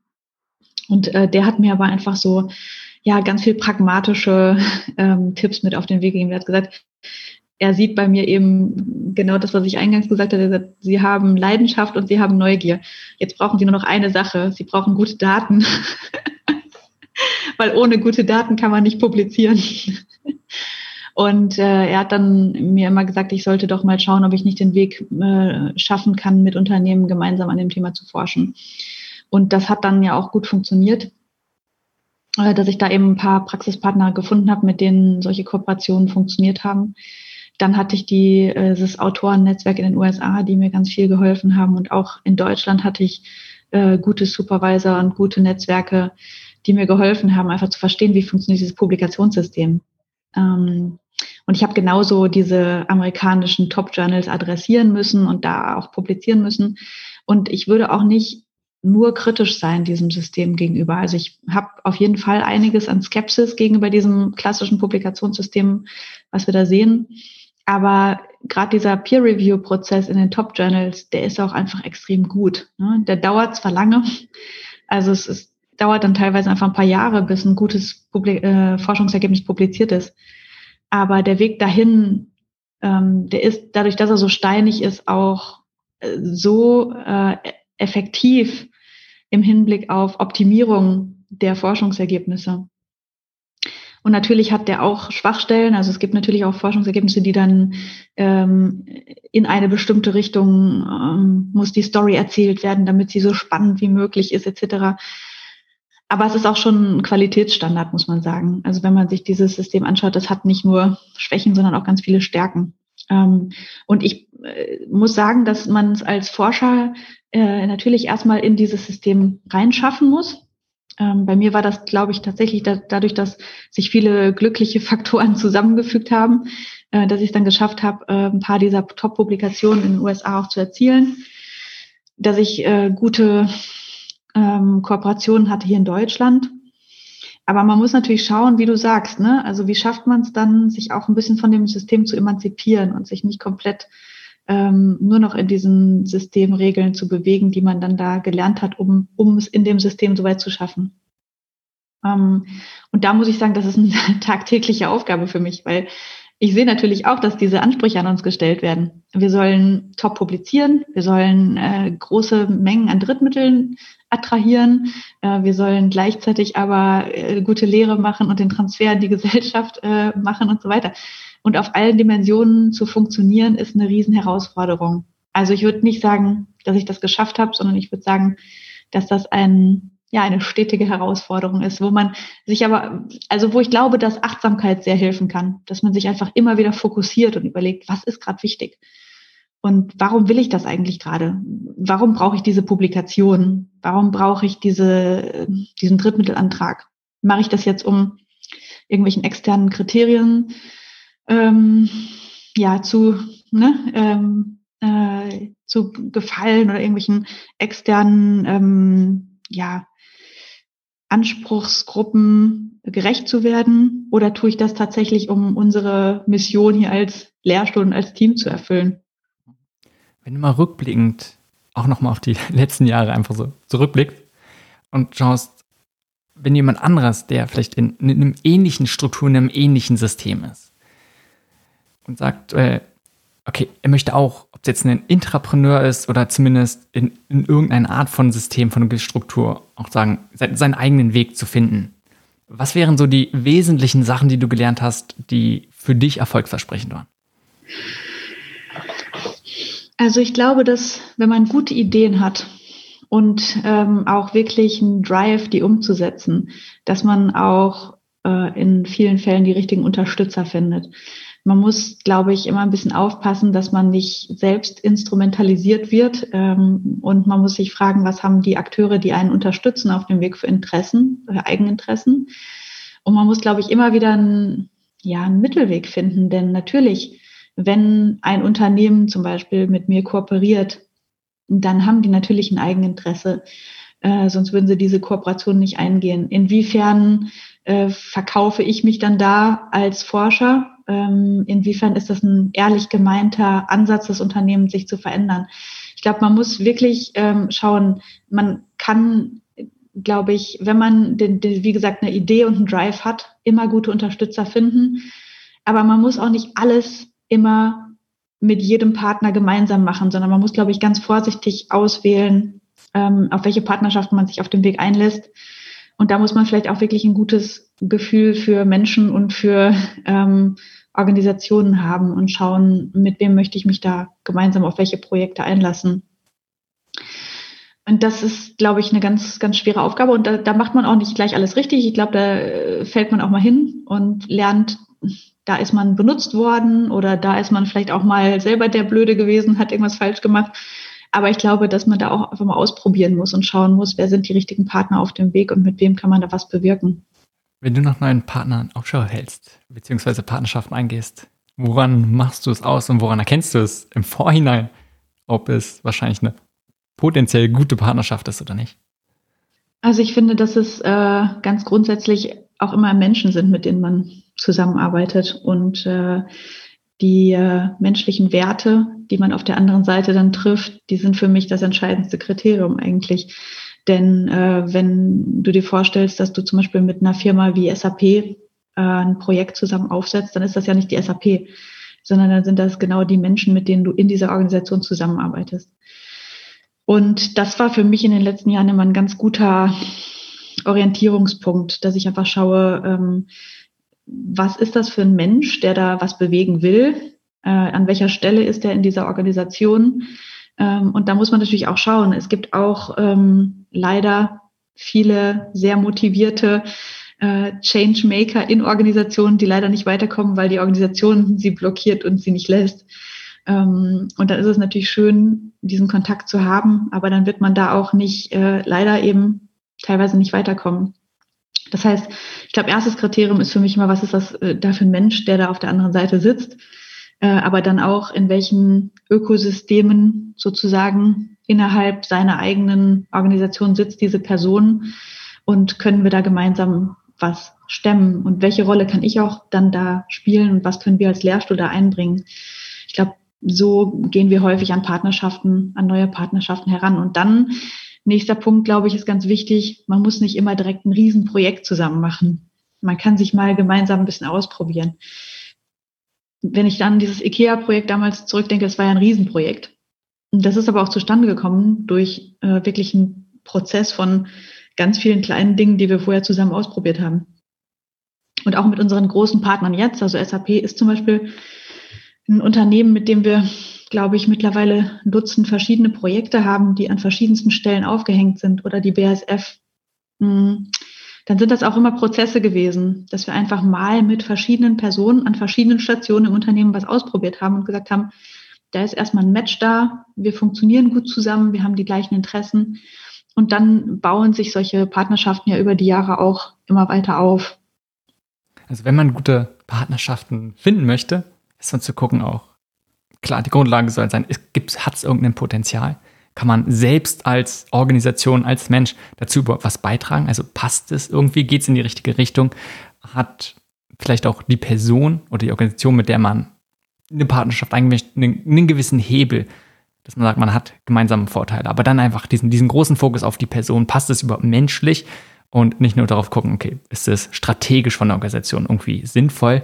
Und äh, der hat mir aber einfach so ja ganz viel pragmatische [LAUGHS] ähm, Tipps mit auf den Weg gegeben. Er hat gesagt, er sieht bei mir eben genau das, was ich eingangs gesagt habe. Sagt, sie haben Leidenschaft und sie haben Neugier. Jetzt brauchen sie nur noch eine Sache. Sie brauchen gute Daten. [LAUGHS] Weil ohne gute Daten kann man nicht publizieren. Und äh, er hat dann mir immer gesagt, ich sollte doch mal schauen, ob ich nicht den Weg äh, schaffen kann, mit Unternehmen gemeinsam an dem Thema zu forschen. Und das hat dann ja auch gut funktioniert. Äh, dass ich da eben ein paar Praxispartner gefunden habe, mit denen solche Kooperationen funktioniert haben. Dann hatte ich die, äh, das Autorennetzwerk in den USA, die mir ganz viel geholfen haben. Und auch in Deutschland hatte ich äh, gute Supervisor und gute Netzwerke, die mir geholfen haben, einfach zu verstehen, wie funktioniert dieses Publikationssystem. Ähm, Und ich habe genauso diese amerikanischen Top-Journals adressieren müssen und da auch publizieren müssen. Und ich würde auch nicht nur kritisch sein diesem System gegenüber. Also ich habe auf jeden Fall einiges an Skepsis gegenüber diesem klassischen Publikationssystem, was wir da sehen. Aber gerade dieser Peer-Review-Prozess in den Top-Journals, der ist auch einfach extrem gut. Ne? Der dauert zwar lange, also es ist, dauert dann teilweise einfach ein paar Jahre, bis ein gutes Publik äh, Forschungsergebnis publiziert ist. Aber der Weg dahin, ähm, der ist dadurch, dass er so steinig ist, auch äh, so äh, effektiv im Hinblick auf Optimierung der Forschungsergebnisse. Und natürlich hat der auch Schwachstellen. Also es gibt natürlich auch Forschungsergebnisse, die dann ähm, in eine bestimmte Richtung ähm, muss die Story erzählt werden, damit sie so spannend wie möglich ist, etc. Aber es ist auch schon ein Qualitätsstandard, muss man sagen. Also wenn man sich dieses System anschaut, das hat nicht nur Schwächen, sondern auch ganz viele Stärken. Ähm, und ich äh, muss sagen, dass man es als Forscher äh, natürlich erstmal in dieses System reinschaffen muss. Ähm, bei mir war das, glaube ich, tatsächlich da, dadurch, dass sich viele glückliche [LAUGHS] Faktoren zusammengefügt haben, äh, dass ich es dann geschafft habe, äh, ein paar dieser Top-Publikationen in den USA auch zu erzielen, dass ich äh, gute ähm, Kooperationen hatte hier in Deutschland. Aber man muss natürlich schauen, wie du sagst, ne? Also wie schafft man es dann, sich auch ein bisschen von dem System zu emanzipieren und sich nicht komplett ähm, nur noch in diesen Systemregeln zu bewegen, die man dann da gelernt hat, um, um es in dem System so weit zu schaffen. Ähm, und da muss ich sagen, das ist eine [LAUGHS] tagtägliche Aufgabe für mich, weil ich sehe natürlich auch, dass diese Ansprüche an uns gestellt werden. Wir sollen top publizieren, wir sollen äh, große Mengen an Drittmitteln attrahieren, äh, wir sollen gleichzeitig aber äh, gute Lehre machen und den Transfer in die [LAUGHS] Gesellschaft äh, machen und so weiter und auf allen Dimensionen zu funktionieren, ist eine Riesenherausforderung. Also ich würde nicht sagen, dass ich das geschafft habe, sondern ich würde sagen, dass das ein, ja, eine stetige Herausforderung ist, wo man sich aber, also wo ich glaube, dass Achtsamkeit sehr helfen kann, dass man sich einfach immer wieder fokussiert und überlegt, was ist gerade wichtig? Und warum will ich das eigentlich gerade? Warum brauche ich diese Publikation? Warum brauche ich diese, diesen Drittmittelantrag? Mache ich das jetzt, um irgendwelchen externen Kriterien ähm, ja, zu, ne, ähm, äh, zu gefallen oder irgendwelchen externen ähm, ja, Anspruchsgruppen gerecht zu werden? Oder tue ich das tatsächlich, um unsere Mission hier als Lehrstuhl und als Team zu erfüllen? Wenn du mal rückblickend auch nochmal auf die [LAUGHS] letzten Jahre einfach so zurückblickst und schaust, wenn jemand anderes, der vielleicht in, in einem ähnlichen Struktur, in einem ähnlichen System ist, und sagt, äh, okay, er möchte auch, ob es jetzt ein Intrapreneur ist oder zumindest in, in irgendeiner Art von System, von Struktur, auch sagen, seinen eigenen Weg zu finden. Was wären so die wesentlichen Sachen, die du gelernt hast, die für dich erfolgsversprechend waren? Also ich glaube, dass wenn man gute Ideen hat und ähm, auch wirklich einen Drive, die umzusetzen, dass man auch äh, in vielen Fällen die richtigen Unterstützer findet man muss, glaube ich, immer ein bisschen aufpassen, dass man nicht selbst instrumentalisiert wird. Ähm, und man muss sich fragen, was haben die Akteure, die einen unterstützen auf dem Weg für Interessen, für Eigeninteressen. Und man muss, glaube ich, immer wieder einen, ja, einen Mittelweg finden. Denn natürlich, wenn ein Unternehmen zum Beispiel mit mir kooperiert, dann haben die natürlich ein Eigeninteresse. Äh, sonst würden sie diese Kooperation nicht eingehen. Inwiefern äh, verkaufe ich mich dann da als Forscher ähm, inwiefern ist das ein ehrlich gemeinter Ansatz des Unternehmens, sich zu verändern. Ich glaube, man muss wirklich ähm, schauen, man kann, glaube ich, wenn man, den, den, wie gesagt, eine Idee und einen Drive hat, immer gute Unterstützer finden. Aber man muss auch nicht alles immer mit jedem Partner gemeinsam machen, sondern man muss, glaube ich, ganz vorsichtig auswählen, ähm, auf welche Partnerschaften man sich auf dem Weg einlässt. Und da muss man vielleicht auch wirklich ein gutes Gefühl für Menschen und für ähm, Organisationen haben und schauen, mit wem möchte ich mich da gemeinsam auf welche Projekte einlassen. Und das ist, glaube ich, eine ganz, ganz schwere Aufgabe. Und da, da macht man auch nicht gleich alles richtig. Ich glaube, da äh, fällt man auch mal hin und lernt, da ist man benutzt worden oder da ist man vielleicht auch mal selber der Blöde gewesen, hat irgendwas falsch gemacht. Aber ich glaube, dass man da auch einfach mal ausprobieren muss und schauen muss, wer sind die richtigen Partner auf dem Weg und mit wem kann man da was bewirken. Wenn du nach neuen Partnern Ausschau hältst, beziehungsweise Partnerschaften eingehst, woran machst du es aus und woran erkennst du es im Vorhinein, ob es wahrscheinlich eine potenziell gute Partnerschaft ist oder nicht? Also ich finde, dass es äh, ganz grundsätzlich auch immer Menschen sind, mit denen man zusammenarbeitet und äh, die äh, menschlichen Werte, die man auf der anderen Seite dann trifft, die sind für mich das entscheidendste Kriterium eigentlich. Denn äh, wenn du dir vorstellst, dass du zum Beispiel mit einer Firma wie SAP äh, ein Projekt zusammen aufsetzt, dann ist das ja nicht die SAP, sondern dann sind das genau die Menschen, mit denen du in dieser Organisation zusammenarbeitest. Und das war für mich in den letzten Jahren immer ein ganz guter Orientierungspunkt, dass ich einfach schaue, ähm, was ist das für ein Mensch, der da was bewegen will? Äh, an welcher Stelle ist er in dieser Organisation? Ähm, und da muss man natürlich auch schauen. Es gibt auch ähm, leider viele sehr motivierte äh, Changemaker in Organisationen, die leider nicht weiterkommen, weil die Organisation sie blockiert und sie nicht lässt. Ähm, und dann ist es natürlich schön, diesen Kontakt zu haben, aber dann wird man da auch nicht äh, leider eben teilweise nicht weiterkommen. Das heißt, ich glaube, erstes Kriterium ist für mich immer, was ist das äh, da für ein Mensch, der da auf der anderen Seite sitzt, äh, aber dann auch in welchen Ökosystemen sozusagen innerhalb seiner eigenen Organisation sitzt diese Person und können wir da gemeinsam was stemmen und welche Rolle kann ich auch dann da spielen und was können wir als Lehrstuhl da einbringen. Ich glaube, so gehen wir häufig an Partnerschaften, an neue Partnerschaften heran und dann Nächster Punkt, glaube ich, ist ganz wichtig. Man muss nicht immer direkt ein Riesenprojekt zusammen machen. Man kann sich mal gemeinsam ein bisschen ausprobieren. Wenn ich dann dieses IKEA-Projekt damals zurückdenke, das war ja ein Riesenprojekt. Das ist aber auch zustande gekommen durch äh, wirklich einen Prozess von ganz vielen kleinen Dingen, die wir vorher zusammen ausprobiert haben. Und auch mit unseren großen Partnern jetzt, also SAP ist zum Beispiel ein Unternehmen, mit dem wir glaube ich, mittlerweile ein Dutzend verschiedene Projekte haben, die an verschiedensten Stellen aufgehängt sind oder die BASF, hm, dann sind das auch immer Prozesse gewesen, dass wir einfach mal mit verschiedenen Personen an verschiedenen Stationen im Unternehmen was ausprobiert haben und gesagt haben, da ist erstmal ein Match da, wir funktionieren gut zusammen, wir haben die gleichen Interessen und dann bauen sich solche Partnerschaften ja über die Jahre auch immer weiter auf. Also wenn man gute Partnerschaften finden möchte, ist dann zu gucken auch, klar, die Grundlage soll sein, hat es irgendein Potenzial? Kann man selbst als Organisation, als Mensch dazu was beitragen? Also passt es irgendwie? Geht es in die richtige Richtung? Hat vielleicht auch die Person oder die Organisation, mit der man eine Partnerschaft eingemischt, einen, einen gewissen Hebel, dass man sagt, man hat gemeinsame Vorteile. Aber dann einfach diesen, diesen großen Fokus auf die Person. Passt es überhaupt menschlich? Und nicht nur darauf gucken, okay, ist es strategisch von der Organisation irgendwie sinnvoll?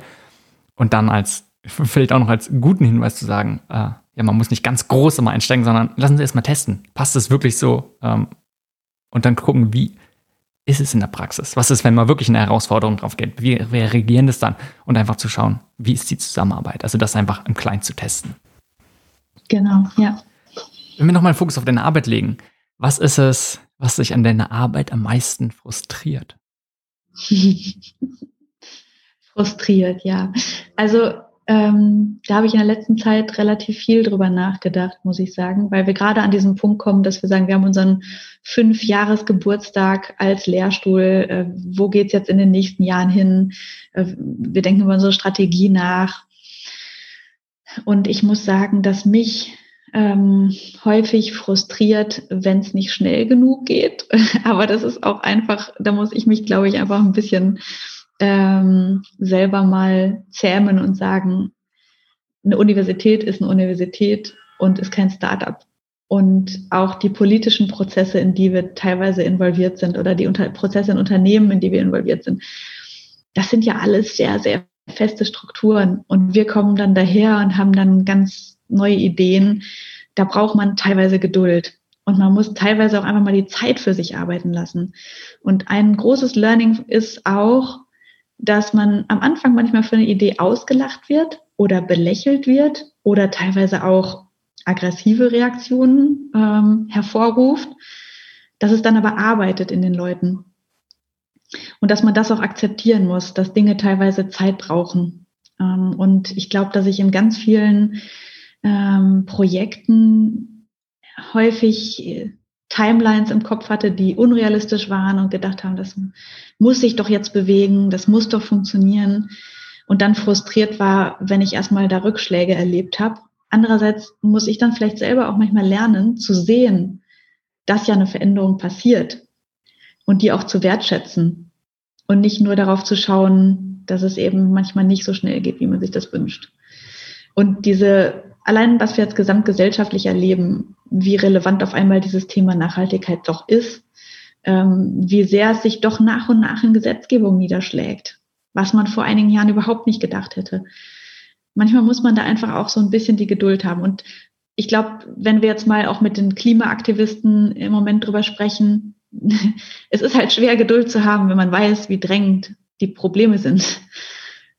Und dann als vielleicht auch noch als guten Hinweis zu sagen, äh, ja, man muss nicht ganz groß immer einsteigen, sondern lassen Sie erst mal testen. Passt es wirklich so? Ähm, und dann gucken, wie ist es in der Praxis? Was ist, wenn man wirklich eine Herausforderung drauf geht? Wie, wie reagieren das dann? Und einfach zu schauen, wie ist die Zusammenarbeit? Also das einfach im Kleinen zu testen. Genau, ja. Wenn wir nochmal einen Fokus auf deine Arbeit legen, was ist es, was dich an deiner Arbeit am meisten frustriert? [LAUGHS] frustriert, ja. Also ähm, da habe ich in der letzten Zeit relativ viel drüber nachgedacht, muss ich sagen, weil wir gerade an diesem Punkt kommen, dass wir sagen, wir haben unseren Fünf-Jahres-Geburtstag als Lehrstuhl. Äh, wo geht's jetzt in den nächsten Jahren hin? Äh, wir denken über unsere Strategie nach. Und ich muss sagen, dass mich ähm, häufig frustriert, wenn es nicht schnell genug geht. [LAUGHS] Aber das ist auch einfach, da muss ich mich, glaube ich, einfach ein bisschen ähm, selber mal zähmen und sagen, eine Universität ist eine Universität und ist kein Startup. Und auch die politischen Prozesse, in die wir teilweise involviert sind oder die Unter Prozesse in Unternehmen, in die wir involviert sind, das sind ja alles sehr, sehr feste Strukturen. Und wir kommen dann daher und haben dann ganz neue Ideen. Da braucht man teilweise Geduld. Und man muss teilweise auch einfach mal die Zeit für sich arbeiten lassen. Und ein großes Learning ist auch, dass man am Anfang manchmal für eine Idee ausgelacht wird oder belächelt wird oder teilweise auch aggressive Reaktionen ähm, hervorruft, dass es dann aber arbeitet in den Leuten. Und dass man das auch akzeptieren muss, dass Dinge teilweise Zeit brauchen. Ähm, und ich glaube, dass ich in ganz vielen ähm, Projekten häufig Timelines im Kopf hatte, die unrealistisch waren und gedacht haben, das muss sich doch jetzt bewegen, das muss doch funktionieren. Und dann frustriert war, wenn ich erstmal da Rückschläge erlebt habe. Andererseits muss ich dann vielleicht selber auch manchmal lernen, zu sehen, dass ja eine Veränderung passiert und die auch zu wertschätzen und nicht nur darauf zu schauen, dass es eben manchmal nicht so schnell geht, wie man sich das wünscht. Und diese, allein was wir jetzt gesamtgesellschaftlich erleben, wie relevant auf einmal dieses Thema Nachhaltigkeit doch ist, ähm, wie sehr es sich doch nach und nach in Gesetzgebung niederschlägt, was man vor einigen Jahren überhaupt nicht gedacht hätte. Manchmal muss man da einfach auch so ein bisschen die Geduld haben. Und ich glaube, wenn wir jetzt mal auch mit den Klimaaktivisten im Moment drüber sprechen, [LAUGHS] es ist halt schwer, Geduld zu haben, wenn man weiß, wie drängend die Probleme sind.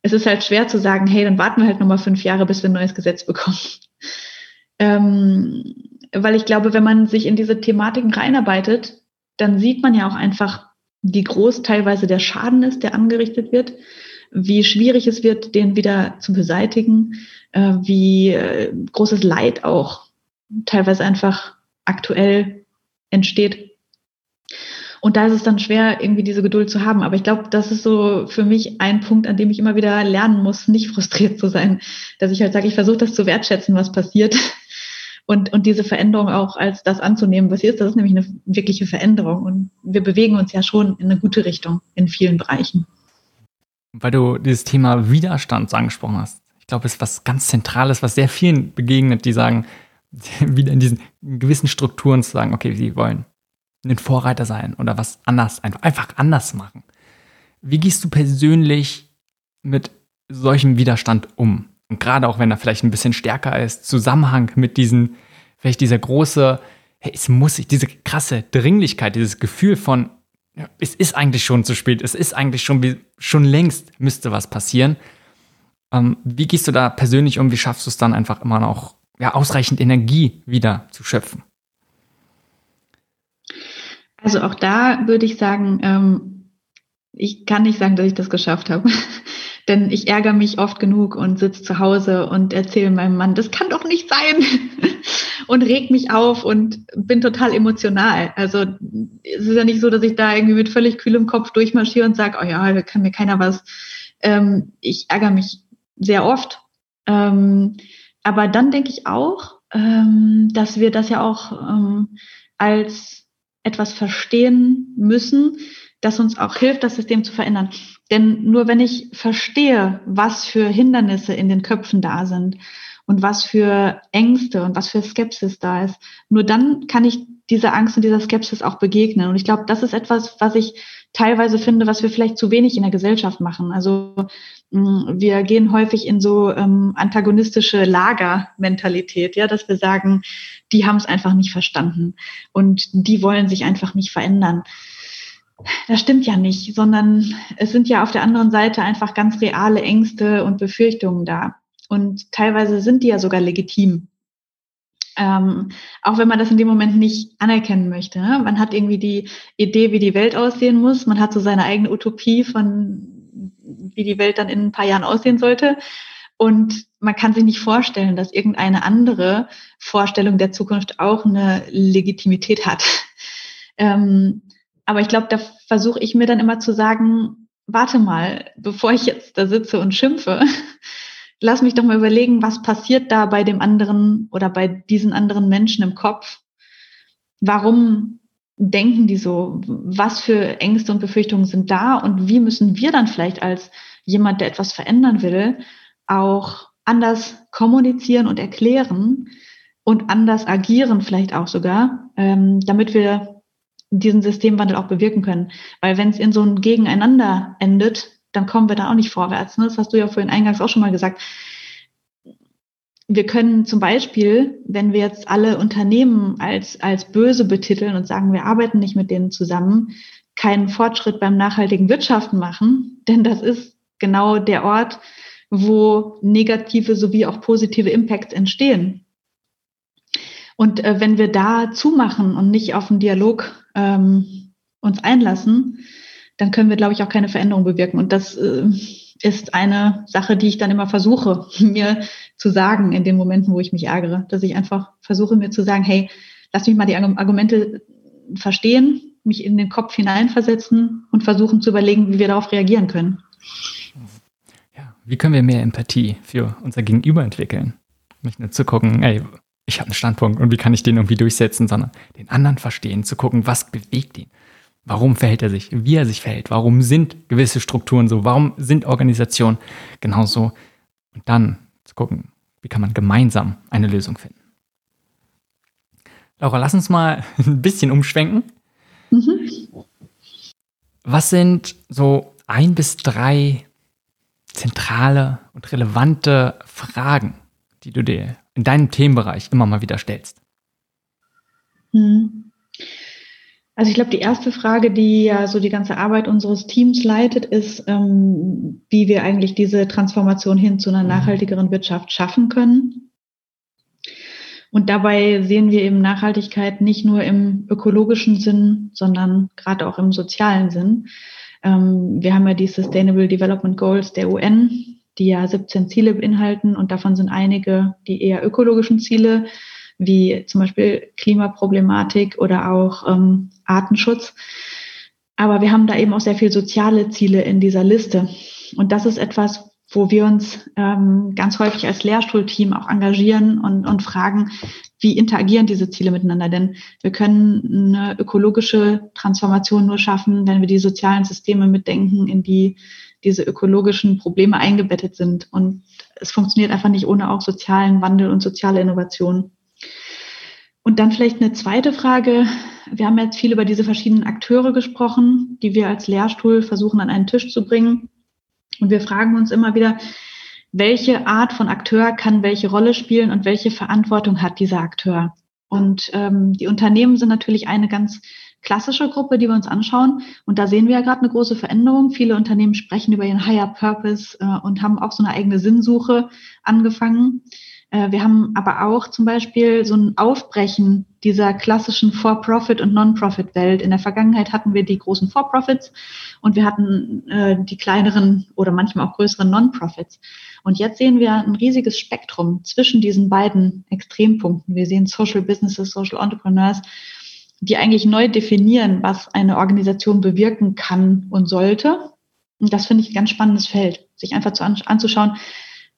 Es ist halt schwer zu sagen, hey, dann warten wir halt nochmal fünf Jahre, bis wir ein neues Gesetz bekommen. [LAUGHS] Ähm, weil ich glaube, wenn man sich in diese Thematiken reinarbeitet, dann sieht man ja auch einfach, wie groß teilweise der Schaden ist, der angerichtet wird, wie schwierig es wird, den wieder zu beseitigen, äh, wie äh, großes Leid auch teilweise einfach aktuell entsteht. Und da ist es dann schwer, irgendwie diese Geduld zu haben. Aber ich glaube, das ist so für mich ein Punkt, an dem ich immer wieder lernen muss, nicht frustriert zu sein. Dass ich halt sage, ich versuche das zu wertschätzen, was passiert und, und diese Veränderung auch als das anzunehmen, was hier ist. Das ist nämlich eine wirkliche Veränderung. Und wir bewegen uns ja schon in eine gute Richtung in vielen Bereichen. Weil du dieses Thema Widerstand angesprochen hast. Ich glaube, es ist was ganz Zentrales, was sehr vielen begegnet, die sagen, [LAUGHS] wieder in diesen gewissen Strukturen zu sagen, okay, sie wollen ein Vorreiter sein oder was anders, einfach anders machen. Wie gehst du persönlich mit solchem Widerstand um? Und gerade auch wenn er vielleicht ein bisschen stärker ist, Zusammenhang mit diesen, vielleicht dieser große, hey, es muss sich, diese krasse Dringlichkeit, dieses Gefühl von, ja, es ist eigentlich schon zu spät, es ist eigentlich schon, schon längst müsste was passieren. Ähm, wie gehst du da persönlich um? Wie schaffst du es dann einfach immer noch, ja, ausreichend Energie wieder zu schöpfen? Also auch da würde ich sagen, ähm, ich kann nicht sagen, dass ich das geschafft habe. [LAUGHS] Denn ich ärgere mich oft genug und sitze zu Hause und erzähle meinem Mann, das kann doch nicht sein. [LAUGHS] und reg mich auf und bin total emotional. Also es ist ja nicht so, dass ich da irgendwie mit völlig kühlem Kopf durchmarschiere und sage, oh ja, da kann mir keiner was. Ähm, ich ärgere mich sehr oft. Ähm, aber dann denke ich auch, ähm, dass wir das ja auch ähm, als etwas verstehen müssen, das uns auch hilft, das System zu verändern. Denn nur wenn ich verstehe, was für Hindernisse in den Köpfen da sind und was für Ängste und was für Skepsis da ist, nur dann kann ich dieser Angst und dieser Skepsis auch begegnen. Und ich glaube, das ist etwas, was ich teilweise finde, was wir vielleicht zu wenig in der Gesellschaft machen. Also mm, wir gehen häufig in so ähm, antagonistische Lagermentalität, ja, dass wir sagen, die haben es einfach nicht verstanden und die wollen sich einfach nicht verändern. Das stimmt ja nicht, sondern es sind ja auf der anderen Seite einfach ganz reale Ängste und Befürchtungen da. Und teilweise sind die ja sogar legitim. Ähm, auch wenn man das in dem Moment nicht anerkennen möchte. Ne? Man hat irgendwie die Idee, wie die Welt aussehen muss. Man hat so seine eigene Utopie von, wie die Welt dann in ein paar Jahren aussehen sollte. Und man kann sich nicht vorstellen, dass irgendeine andere Vorstellung der Zukunft auch eine Legitimität hat. [LAUGHS] Ähm, aber ich glaube, da versuche ich mir dann immer zu sagen, warte mal, bevor ich jetzt da sitze und schimpfe, lass mich doch mal überlegen, was passiert da bei dem anderen oder bei diesen anderen Menschen im Kopf? Warum denken die so? Was für Ängste und Befürchtungen sind da? Und wie müssen wir dann vielleicht als jemand, der etwas verändern will, auch anders kommunizieren und erklären und anders agieren vielleicht auch sogar, ähm, damit wir diesen Systemwandel auch bewirken können. Weil wenn es in so ein Gegeneinander endet, dann kommen wir da auch nicht vorwärts. Ne? Das hast du ja vorhin eingangs auch schon mal gesagt. Wir können zum Beispiel, wenn wir jetzt alle Unternehmen als, als böse betiteln und sagen, wir arbeiten nicht mit denen zusammen, keinen Fortschritt beim nachhaltigen Wirtschaften machen, denn das ist genau der Ort, wo negative sowie auch positive Impacts entstehen. Und äh, wenn wir da zumachen und nicht auf einen Dialog ähm, uns einlassen, dann können wir, glaube ich, auch keine Veränderung bewirken. Und das äh, ist eine Sache, die ich dann immer versuche, [LAUGHS] mir zu sagen in den Momenten, wo ich mich ärgere, dass ich einfach versuche, mir zu sagen, hey, lass mich mal die Argumente verstehen, mich in den Kopf hineinversetzen und versuchen zu überlegen, wie wir darauf reagieren können. Ja, wie können wir mehr Empathie für unser Gegenüber entwickeln? Nicht nur zu gucken, ey, ich habe einen Standpunkt und wie kann ich den irgendwie durchsetzen, sondern den anderen verstehen, zu gucken, was bewegt ihn. Warum verhält er sich, wie er sich verhält, warum sind gewisse Strukturen so, warum sind Organisationen genauso und dann zu gucken, wie kann man gemeinsam eine Lösung finden. Laura, lass uns mal [LAUGHS] ein bisschen umschwenken. Mhm. Was sind so ein bis drei zentrale und relevante Fragen, die du dir in deinem Themenbereich immer mal wieder stellst? Mhm. Also ich glaube, die erste Frage, die ja so die ganze Arbeit unseres Teams leitet, ist, ähm, wie wir eigentlich diese Transformation hin zu einer mhm. nachhaltigeren Wirtschaft schaffen können. Und dabei sehen wir eben Nachhaltigkeit nicht nur im ökologischen Sinn, sondern gerade auch im sozialen Sinn. Ähm, wir haben ja die Sustainable Development Goals der UN, die ja 17 Ziele beinhalten und davon sind einige die eher ökologischen Ziele wie zum Beispiel Klimaproblematik oder auch ähm, Artenschutz. Aber wir haben da eben auch sehr viel soziale Ziele in dieser Liste. Und das ist etwas, wo wir uns ähm, ganz häufig als Lehrstuhlteam auch engagieren und, und fragen, wie interagieren diese Ziele miteinander? Denn wir können eine ökologische Transformation nur schaffen, wenn wir die sozialen Systeme mitdenken, in die diese ökologischen Probleme eingebettet sind. Und es funktioniert einfach nicht ohne auch sozialen Wandel und soziale Innovation. Und dann vielleicht eine zweite Frage. Wir haben jetzt viel über diese verschiedenen Akteure gesprochen, die wir als Lehrstuhl versuchen an einen Tisch zu bringen. Und wir fragen uns immer wieder, welche Art von Akteur kann welche Rolle spielen und welche Verantwortung hat dieser Akteur? Und ähm, die Unternehmen sind natürlich eine ganz klassische Gruppe, die wir uns anschauen. Und da sehen wir ja gerade eine große Veränderung. Viele Unternehmen sprechen über ihren Higher Purpose äh, und haben auch so eine eigene Sinnsuche angefangen. Äh, wir haben aber auch zum Beispiel so ein Aufbrechen dieser klassischen For-Profit- und Non-Profit-Welt. In der Vergangenheit hatten wir die großen For-Profits und wir hatten äh, die kleineren oder manchmal auch größeren Non-Profits. Und jetzt sehen wir ein riesiges Spektrum zwischen diesen beiden Extrempunkten. Wir sehen Social Businesses, Social Entrepreneurs, die eigentlich neu definieren, was eine Organisation bewirken kann und sollte. Und das finde ich ein ganz spannendes Feld, sich einfach zu anzuschauen,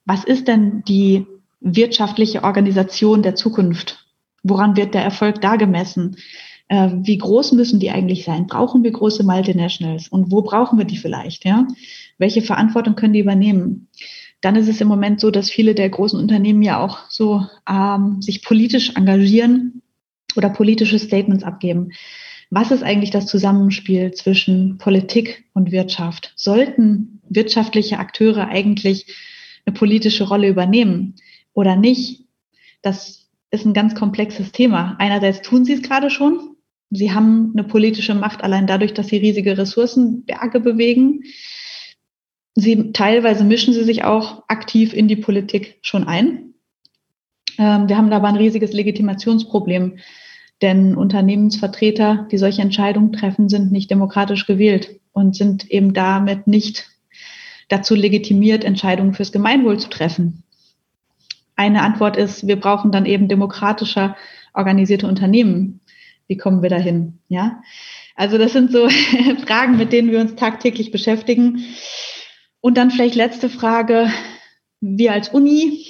was ist denn die wirtschaftliche Organisation der Zukunft? Woran wird der Erfolg da gemessen? Äh, wie groß müssen die eigentlich sein? Brauchen wir große Multinationals? Und wo brauchen wir die vielleicht? Ja? Welche Verantwortung können die übernehmen? Dann ist es im Moment so, dass viele der großen Unternehmen ja auch so ähm, sich politisch engagieren oder politische Statements abgeben. Was ist eigentlich das Zusammenspiel zwischen Politik und Wirtschaft? Sollten wirtschaftliche Akteure eigentlich eine politische Rolle übernehmen? Oder nicht, das ist ein ganz komplexes Thema. Einerseits tun sie es gerade schon. Sie haben eine politische Macht allein dadurch, dass sie riesige Ressourcenberge bewegen. Sie teilweise mischen sie sich auch aktiv in die Politik schon ein. Ähm, wir haben dabei ein riesiges Legitimationsproblem, denn Unternehmensvertreter, die solche Entscheidungen treffen, sind nicht demokratisch gewählt und sind eben damit nicht dazu legitimiert, Entscheidungen fürs Gemeinwohl zu treffen. Eine Antwort ist, wir brauchen dann eben demokratischer organisierte Unternehmen. Wie kommen wir dahin? Ja, also das sind so [LAUGHS] Fragen, mit denen wir uns tagtäglich beschäftigen. Und dann vielleicht letzte Frage. Wir als Uni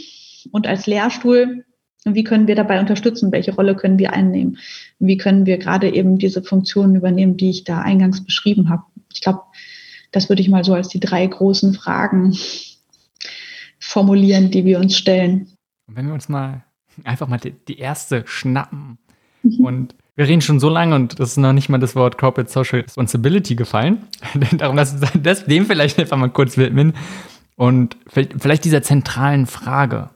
und als Lehrstuhl, wie können wir dabei unterstützen? Welche Rolle können wir einnehmen? Wie können wir gerade eben diese Funktionen übernehmen, die ich da eingangs beschrieben habe? Ich glaube, das würde ich mal so als die drei großen Fragen formulieren, die wir uns stellen. Und wenn wir uns mal [LAUGHS] einfach mal die, die erste schnappen mhm. und wir reden schon so lange und das ist noch nicht mal das Wort Corporate Social Responsibility gefallen. [LAUGHS] Darum lass uns [LAUGHS] das, dem vielleicht einfach mal kurz widmen. Und vielleicht, vielleicht dieser zentralen Frage.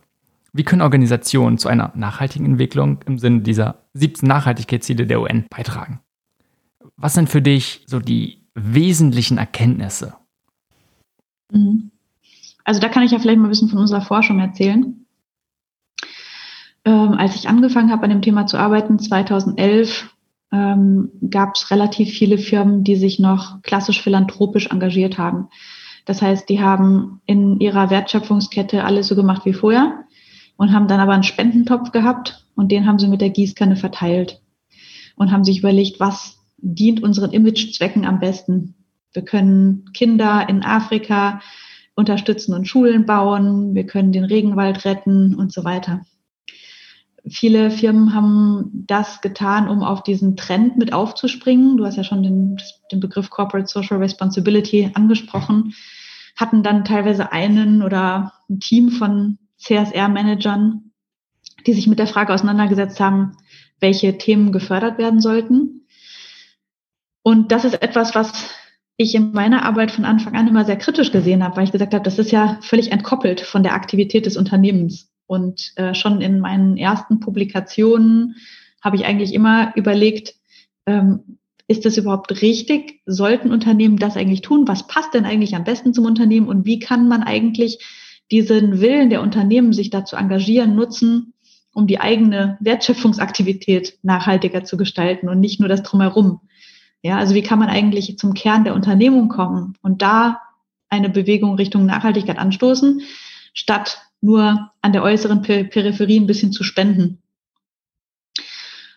Wie können Organisationen zu einer nachhaltigen Entwicklung im Sinne dieser 17 Nachhaltigkeitsziele der UN beitragen? Was sind für dich so die wesentlichen Erkenntnisse? Mhm. Also da kann ich ja vielleicht mal ein bisschen von unserer Forschung erzählen ähm, als ich angefangen habe, an dem Thema zu arbeiten, 2011, ähm, gab es relativ viele Firmen, die sich noch klassisch philanthropisch engagiert haben. Das heißt, die haben in ihrer Wertschöpfungskette alles so gemacht wie vorher und haben dann aber einen Spendentopf gehabt und den haben sie mit der Gießkanne verteilt. und haben sich überlegt, was dient unseren Imagezwecken am besten. Wir können Kinder in Afrika unterstützen und Schulen bauen, wir können den Regenwald retten und so weiter. Viele Firmen haben das getan, um auf diesen Trend mit aufzuspringen. Du hast ja schon den, den Begriff Corporate Social Responsibility angesprochen, hatten dann teilweise einen oder ein Team von CSR-Managern, die sich mit der Frage auseinandergesetzt haben, welche Themen gefördert werden sollten. Und das ist etwas, was ich in meiner Arbeit von Anfang an immer sehr kritisch gesehen habe, weil ich gesagt habe, das ist ja völlig entkoppelt von der Aktivität des Unternehmens. Und äh, schon in meinen ersten Publikationen habe ich eigentlich immer überlegt, ähm, ist das überhaupt richtig? Sollten Unternehmen das eigentlich tun? Was passt denn eigentlich am besten zum Unternehmen? Und wie kann man eigentlich diesen Willen der Unternehmen, sich dazu engagieren, nutzen, um die eigene Wertschöpfungsaktivität nachhaltiger zu gestalten und nicht nur das drumherum? Ja, also wie kann man eigentlich zum Kern der Unternehmung kommen und da eine Bewegung Richtung Nachhaltigkeit anstoßen, statt nur an der äußeren Peripherie ein bisschen zu spenden.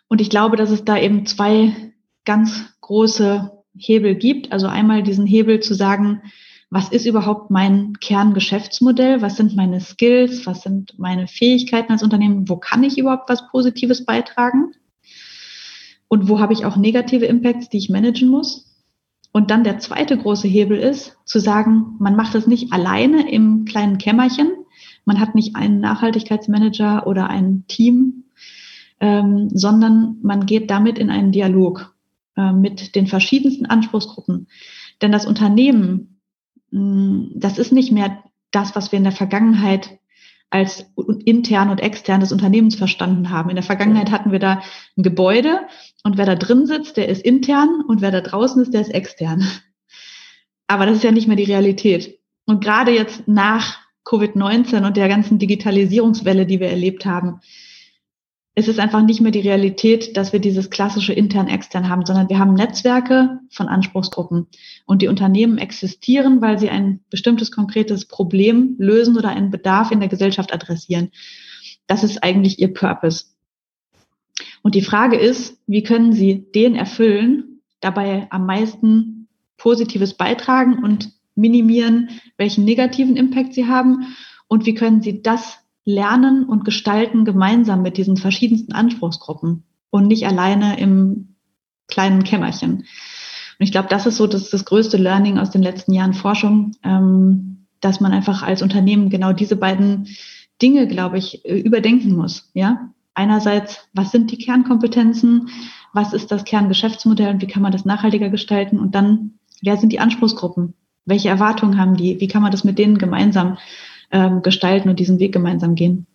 Und ich glaube, dass es da eben zwei ganz große Hebel gibt. Also einmal diesen Hebel zu sagen, was ist überhaupt mein Kerngeschäftsmodell? Was sind meine Skills? Was sind meine Fähigkeiten als Unternehmen? Wo kann ich überhaupt was Positives beitragen? und wo habe ich auch negative Impacts, die ich managen muss. Und dann der zweite große Hebel ist, zu sagen, man macht das nicht alleine im kleinen Kämmerchen. Man hat nicht einen Nachhaltigkeitsmanager oder ein Team, ähm, sondern man geht damit in einen Dialog äh, mit den verschiedensten Anspruchsgruppen. Denn das Unternehmen, mh, mm, das ist nicht mehr das, was wir in der Vergangenheit als intern und extern des Unternehmens verstanden haben. In der Vergangenheit hatten wir da ein Gebäude und wer da drin sitzt, der ist intern und wer da draußen ist, der ist extern. Aber das ist ja nicht mehr die Realität. Und gerade jetzt nach Covid-19 und der ganzen Digitalisierungswelle, die wir erlebt haben, es ist einfach nicht mehr die Realität, dass wir dieses klassische intern-extern haben, sondern wir haben Netzwerke von Anspruchsgruppen. Und die Unternehmen existieren, weil sie ein bestimmtes konkretes Problem lösen oder einen Bedarf in der Gesellschaft adressieren. Das ist eigentlich ihr Purpose. Und die Frage ist, wie können sie den erfüllen, dabei am meisten Positives beitragen und minimieren, welchen negativen Impact sie haben und wie können sie das lernen und gestalten gemeinsam mit diesen verschiedensten Anspruchsgruppen und nicht alleine im kleinen Kämmerchen. Und ich glaube, das ist so das, das größte Learning aus den letzten Jahren Forschung, ähm, dass man einfach als Unternehmen genau diese beiden Dinge, glaube ich, äh, überdenken muss. Ja, einerseits, was sind die Kernkompetenzen, was ist das Kerngeschäftsmodell und wie kann man das nachhaltiger gestalten und dann, wer sind die Anspruchsgruppen? Welche Erwartungen haben die? Wie kann man das mit denen gemeinsam ähm, gestalten und diesen Weg gemeinsam gehen.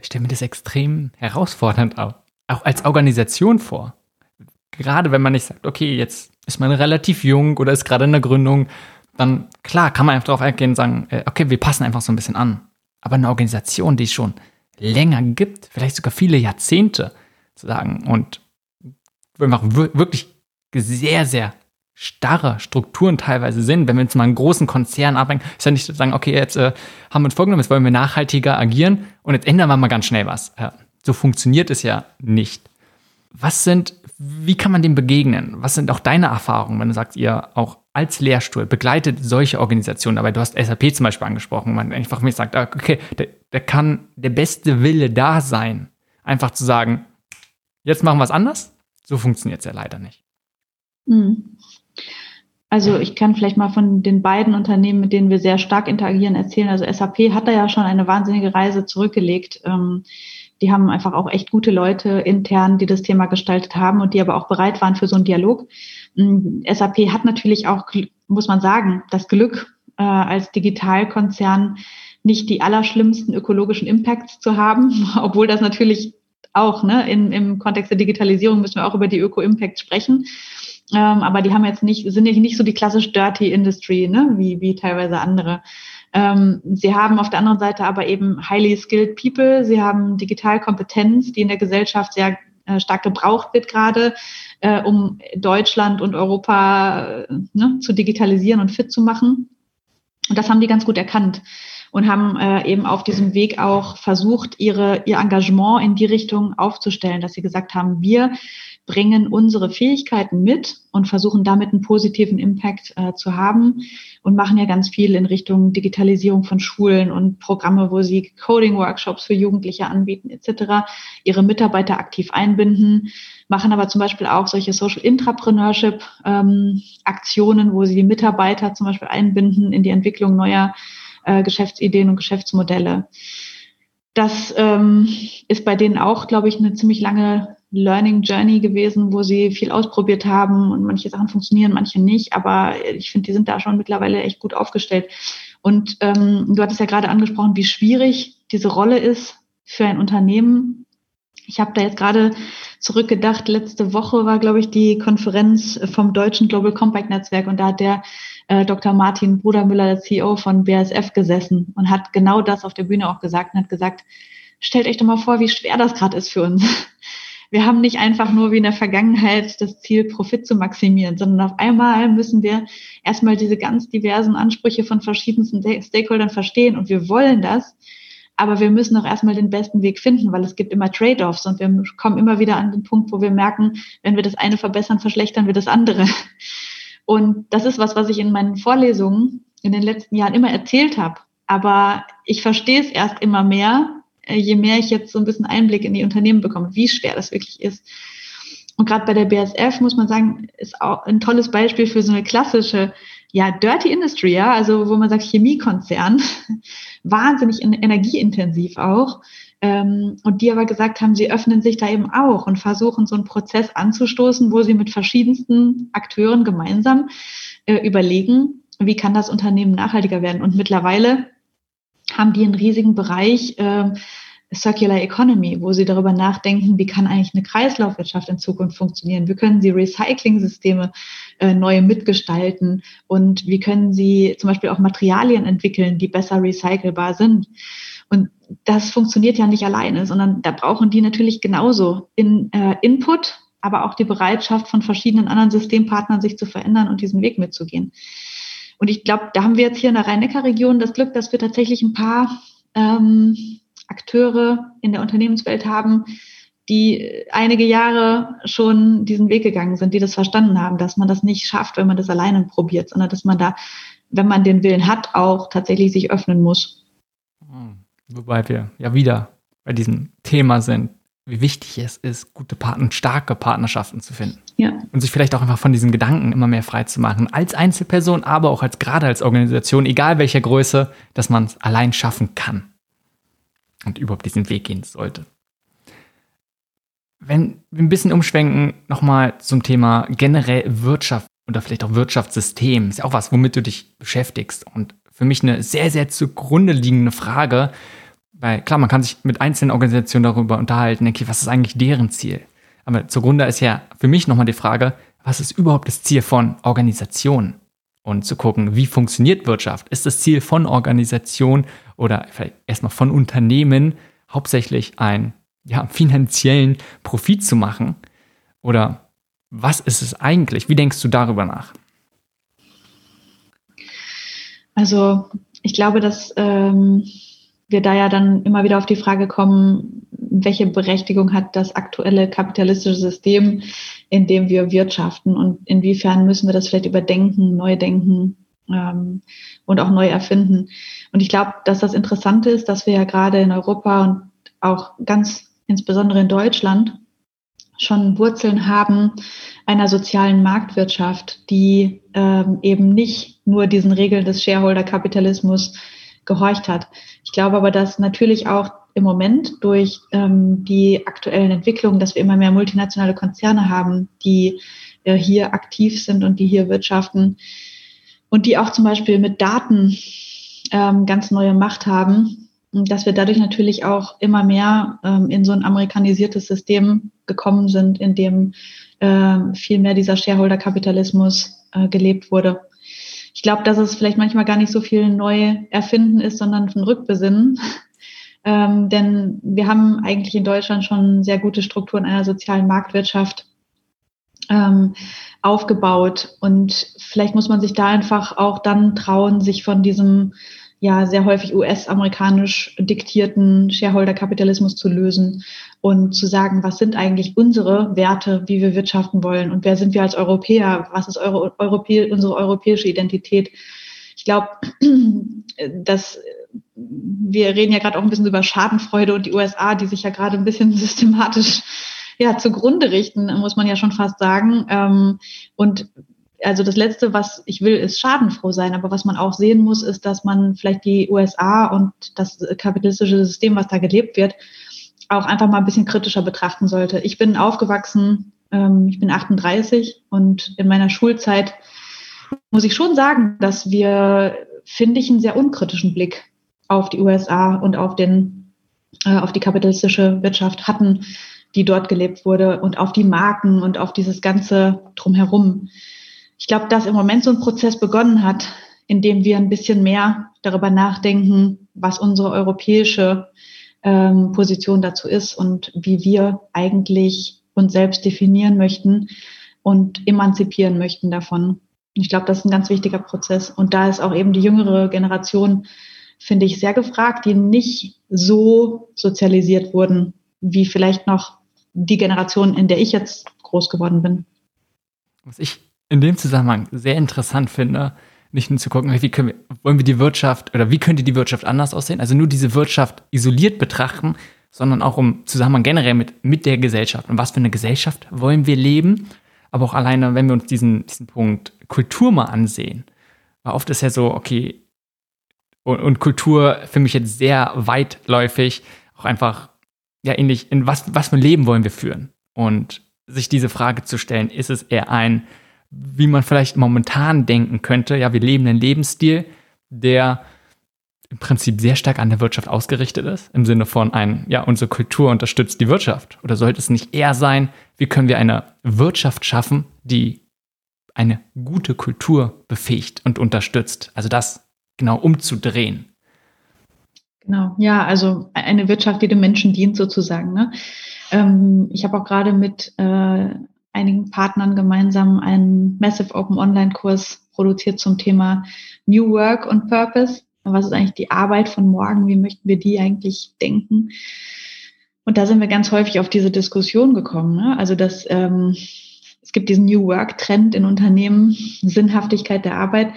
Ich stelle mir das extrem herausfordernd auch, auch als Organisation vor. Gerade wenn man nicht sagt, okay, jetzt ist man relativ jung oder ist gerade in der Gründung, dann klar kann man einfach darauf eingehen und sagen, äh, okay, wir passen einfach so ein bisschen an. Aber eine Organisation, die es schon länger gibt, vielleicht sogar viele Jahrzehnte zu sagen und einfach wirklich sehr, sehr starre Strukturen teilweise sind, wenn wir jetzt mal einen großen Konzern abhängen, ist ja nicht zu sagen, okay, jetzt äh, haben wir uns vorgenommen, jetzt wollen wir nachhaltiger agieren und jetzt ändern wir mal ganz schnell was. Ja, so funktioniert es ja nicht. Was sind, wie kann man dem begegnen? Was sind auch deine Erfahrungen, wenn du sagst, ihr auch als Lehrstuhl begleitet solche Organisationen, dabei du hast SAP zum Beispiel angesprochen, man einfach mir sagt, ah, okay, da, da kann der beste Wille da sein, einfach zu sagen, jetzt machen wir es anders. So funktioniert es ja leider nicht. Mhm. Also ich kann vielleicht mal von den beiden Unternehmen, mit denen wir sehr stark interagieren, erzählen. Also SAP hat da ja schon eine wahnsinnige Reise zurückgelegt. Ähm, die haben einfach auch echt gute Leute intern, die das Thema gestaltet haben und die aber auch bereit waren für so einen Dialog. Ähm, SAP hat natürlich auch, muss man sagen, das Glück, äh, als Digitalkonzern nicht die allerschlimmsten ökologischen Impacts zu haben, [LAUGHS] obwohl das natürlich auch, ne, in, im Kontext der Digitalisierung müssen wir auch über die Öko-Impacts sprechen. Ähm, aber die haben jetzt nicht, sind nicht so die klassisch Dirty Industry, ne, wie, wie teilweise andere. Ähm, sie haben auf der anderen Seite aber eben highly skilled people. Sie haben Digitalkompetenz, die in der Gesellschaft sehr äh, stark gebraucht wird gerade, äh, um Deutschland und Europa äh, ne, zu digitalisieren und fit zu machen. Und das haben die ganz gut erkannt. und haben äh, eben auf diesem Weg auch versucht, ihre, ihr Engagement in die Richtung aufzustellen, dass sie gesagt haben, wir bringen unsere Fähigkeiten mit und versuchen damit einen positiven Impact äh, zu haben und machen ja ganz viel in Richtung Digitalisierung von Schulen und Programme, wo sie Coding-Workshops für Jugendliche anbieten etc., ihre Mitarbeiter aktiv einbinden, machen aber zum Beispiel auch solche Social Intrapreneurship-Aktionen, ähm, wo sie die Mitarbeiter zum Beispiel einbinden in die Entwicklung neuer äh, Geschäftsideen und Geschäftsmodelle. Das ähm, ist bei denen auch, glaube ich, eine ziemlich lange Learning Journey gewesen, wo sie viel ausprobiert haben und manche Sachen funktionieren, manche nicht. Aber ich finde, die sind da schon mittlerweile echt gut aufgestellt. Und ähm, du hattest ja gerade angesprochen, wie schwierig diese Rolle ist für ein Unternehmen. Ich habe da jetzt gerade zurückgedacht. Letzte Woche war, glaube ich, die Konferenz vom Deutschen Global Compact Netzwerk und da hat der äh, Dr. Martin Brudermüller, der CEO von BASF, gesessen und hat genau das auf der Bühne auch gesagt und hat gesagt, stellt euch doch mal vor, wie schwer das gerade ist für uns wir haben nicht einfach nur wie in der Vergangenheit das Ziel, Profit zu maximieren, sondern auf einmal müssen wir erstmal diese ganz diversen Ansprüche von verschiedensten Stakeholdern verstehen und wir wollen das. Aber wir müssen auch erstmal den besten Weg finden, weil es gibt immer Trade-offs und wir kommen immer wieder an den Punkt, wo wir merken, wenn wir das eine verbessern, verschlechtern wir das andere. Und das ist was, was ich in meinen Vorlesungen in den letzten Jahren immer erzählt habe. Aber ich verstehe es erst immer mehr, je mehr ich jetzt so ein bisschen Einblick in die Unternehmen bekomme, wie schwer das wirklich ist. Und gerade bei der BSF muss man sagen, ist auch ein tolles Beispiel für so eine klassische, ja, Dirty Industry, ja, also wo man sagt Chemiekonzern, [LAUGHS] wahnsinnig energieintensiv auch. Ähm, und die aber gesagt haben, sie öffnen sich da eben auch und versuchen so einen Prozess anzustoßen, wo sie mit verschiedensten Akteuren gemeinsam äh, überlegen, wie kann das Unternehmen nachhaltiger werden. Und mittlerweile haben die einen riesigen Bereich äh, Circular Economy, wo sie darüber nachdenken, wie kann eigentlich eine Kreislaufwirtschaft in Zukunft funktionieren? Wie können sie Recycling-Systeme äh, neu mitgestalten? Und wie können sie zum Beispiel auch Materialien entwickeln, die besser recycelbar sind? Und das funktioniert ja nicht alleine, sondern da brauchen die natürlich genauso in, äh, Input, aber auch die Bereitschaft von verschiedenen anderen Systempartnern, sich zu verändern und diesen Weg mitzugehen. Und ich glaube, da haben wir jetzt hier in der Rhein-Neckar-Region das Glück, dass wir tatsächlich ein paar ähm, Akteure in der Unternehmenswelt haben, die einige Jahre schon diesen Weg gegangen sind, die das verstanden haben, dass man das nicht schafft, wenn man das alleine probiert, sondern dass man da, wenn man den Willen hat, auch tatsächlich sich öffnen muss. Hm. Wobei wir ja wieder bei diesem Thema sind, wie wichtig es ist, gute Partner, starke Partnerschaften zu finden. Ja. Und sich vielleicht auch einfach von diesen Gedanken immer mehr frei zu machen. Als Einzelperson, aber auch als gerade als Organisation, egal welcher Größe, dass man es allein schaffen kann. Und überhaupt diesen Weg gehen sollte. Wenn wir ein bisschen umschwenken, nochmal zum Thema generell Wirtschaft oder vielleicht auch Wirtschaftssystem, ist ja auch was, womit du dich beschäftigst. Und für mich eine sehr, sehr zugrunde liegende Frage, weil klar, man kann sich mit einzelnen Organisationen darüber unterhalten, okay, was ist eigentlich deren Ziel? Aber zugrunde ist ja für mich nochmal die Frage, was ist überhaupt das Ziel von Organisationen? Und zu gucken, wie funktioniert Wirtschaft? Ist das Ziel von Organisation oder vielleicht erstmal von Unternehmen hauptsächlich einen ja, [LAUGHS] finanziellen Profit zu machen? Oder was ist es eigentlich? Wie denkst du darüber nach? Also ich glaube, dass ähm, wir da ja dann immer wieder auf die Frage kommen, welche Berechtigung hat das aktuelle kapitalistische System, in dem wir wirtschaften und inwiefern müssen wir das vielleicht überdenken, neu denken ähm, und auch neu erfinden. Und ich glaube, dass das Interessante ist, dass wir ja gerade in Europa und auch ganz insbesondere in Deutschland schon Wurzeln haben einer sozialen Marktwirtschaft, die ähm, eben nicht nur diesen Regeln des Shareholder-Kapitalismus gehorcht hat. Ich glaube aber, dass natürlich auch im Moment durch ähm, die aktuellen Entwicklungen, dass wir immer mehr multinationale Konzerne haben, die äh, hier aktiv sind und die hier wirtschaften und die auch zum Beispiel mit Daten ähm, ganz neue Macht haben, dass wir dadurch natürlich auch immer mehr ähm, in so ein amerikanisiertes System gekommen sind, in dem äh, viel mehr dieser Shareholder-Kapitalismus äh, gelebt wurde ich glaube, dass es vielleicht manchmal gar nicht so viel neu erfinden ist, sondern ein Rückbesinnen. [LAUGHS] Ähm, denn wir haben eigentlich in Deutschland schon sehr gute Strukturen einer sozialen Marktwirtschaft. ähm, aufgebaut. Und vielleicht muss man sich da einfach auch dann trauen, sich von diesem ja sehr häufig US-amerikanisch diktierten Shareholder-Kapitalismus zu lösen und zu sagen, was sind eigentlich unsere Werte, wie wir wirtschaften wollen und wer sind wir als Europäer, was ist eure, Europä unsere europäische Identität. Ich glaube, [CLEARS THROAT] dass wir reden ja gerade auch ein bisschen über Schadenfreude und die USA, die sich ja gerade ein bisschen [LAUGHS] systematisch ja, zugrunde richten, muss man ja schon fast sagen. Ähm, und also das Letzte, was ich will, ist schadenfroh sein. Aber was man auch sehen muss, ist, dass man vielleicht die USA und das kapitalistische System, was da gelebt wird, auch einfach mal ein bisschen kritischer betrachten sollte. Ich bin aufgewachsen, ähm, ich bin 38 und in meiner Schulzeit muss ich schon sagen, dass wir, finde ich, einen sehr unkritischen Blick auf die USA und auf den, äh, auf die kapitalistische Wirtschaft hatten, die dort gelebt wurde und auf die Marken und auf dieses ganze drumherum. Ich glaube, dass im Moment so ein Prozess begonnen hat, in dem wir ein bisschen mehr darüber nachdenken, was unsere europäische ähm, Position dazu ist und wie wir eigentlich uns selbst definieren möchten und emanzipieren möchten davon. Ich glaube, das ist ein ganz wichtiger Prozess. Und da ist auch eben die jüngere Generation, finde ich, sehr gefragt, die nicht so sozialisiert wurden, wie vielleicht noch die Generation, in der ich jetzt groß geworden bin. Was ich in dem Zusammenhang sehr interessant finde, nicht nur zu gucken, wie können wir, wollen wir die Wirtschaft oder wie könnte die Wirtschaft anders aussehen? Also nur diese Wirtschaft isoliert betrachten, sondern auch um Zusammenhang generell mit, mit der Gesellschaft. Und was für eine Gesellschaft wollen wir leben? Aber auch alleine, wenn wir uns diesen, diesen Punkt Kultur mal ansehen. Weil oft ist ja so, okay, und, und Kultur für mich jetzt sehr weitläufig, auch einfach, ja, ähnlich, in was, was für ein Leben wollen wir führen? Und sich diese Frage zu stellen, ist es eher ein, wie man vielleicht momentan denken könnte, ja, wir leben einen Lebensstil, der im Prinzip sehr stark an der Wirtschaft ausgerichtet ist, im Sinne von ein, ja, unsere Kultur unterstützt die Wirtschaft. Oder sollte es nicht eher sein, wie können wir eine Wirtschaft schaffen, die eine gute Kultur befähigt und unterstützt? Also das genau umzudrehen. Genau, ja, also eine Wirtschaft, die dem Menschen dient sozusagen. Ne? Ähm, ich habe auch gerade mit äh, einigen Partnern gemeinsam einen Massive Open Online-Kurs produziert zum Thema New Work und Purpose. Was ist eigentlich die Arbeit von morgen? Wie möchten wir die eigentlich denken? Und da sind wir ganz häufig auf diese Diskussion gekommen. Ne? Also dass ähm, es gibt diesen New Work-Trend in Unternehmen, Sinnhaftigkeit der Arbeit.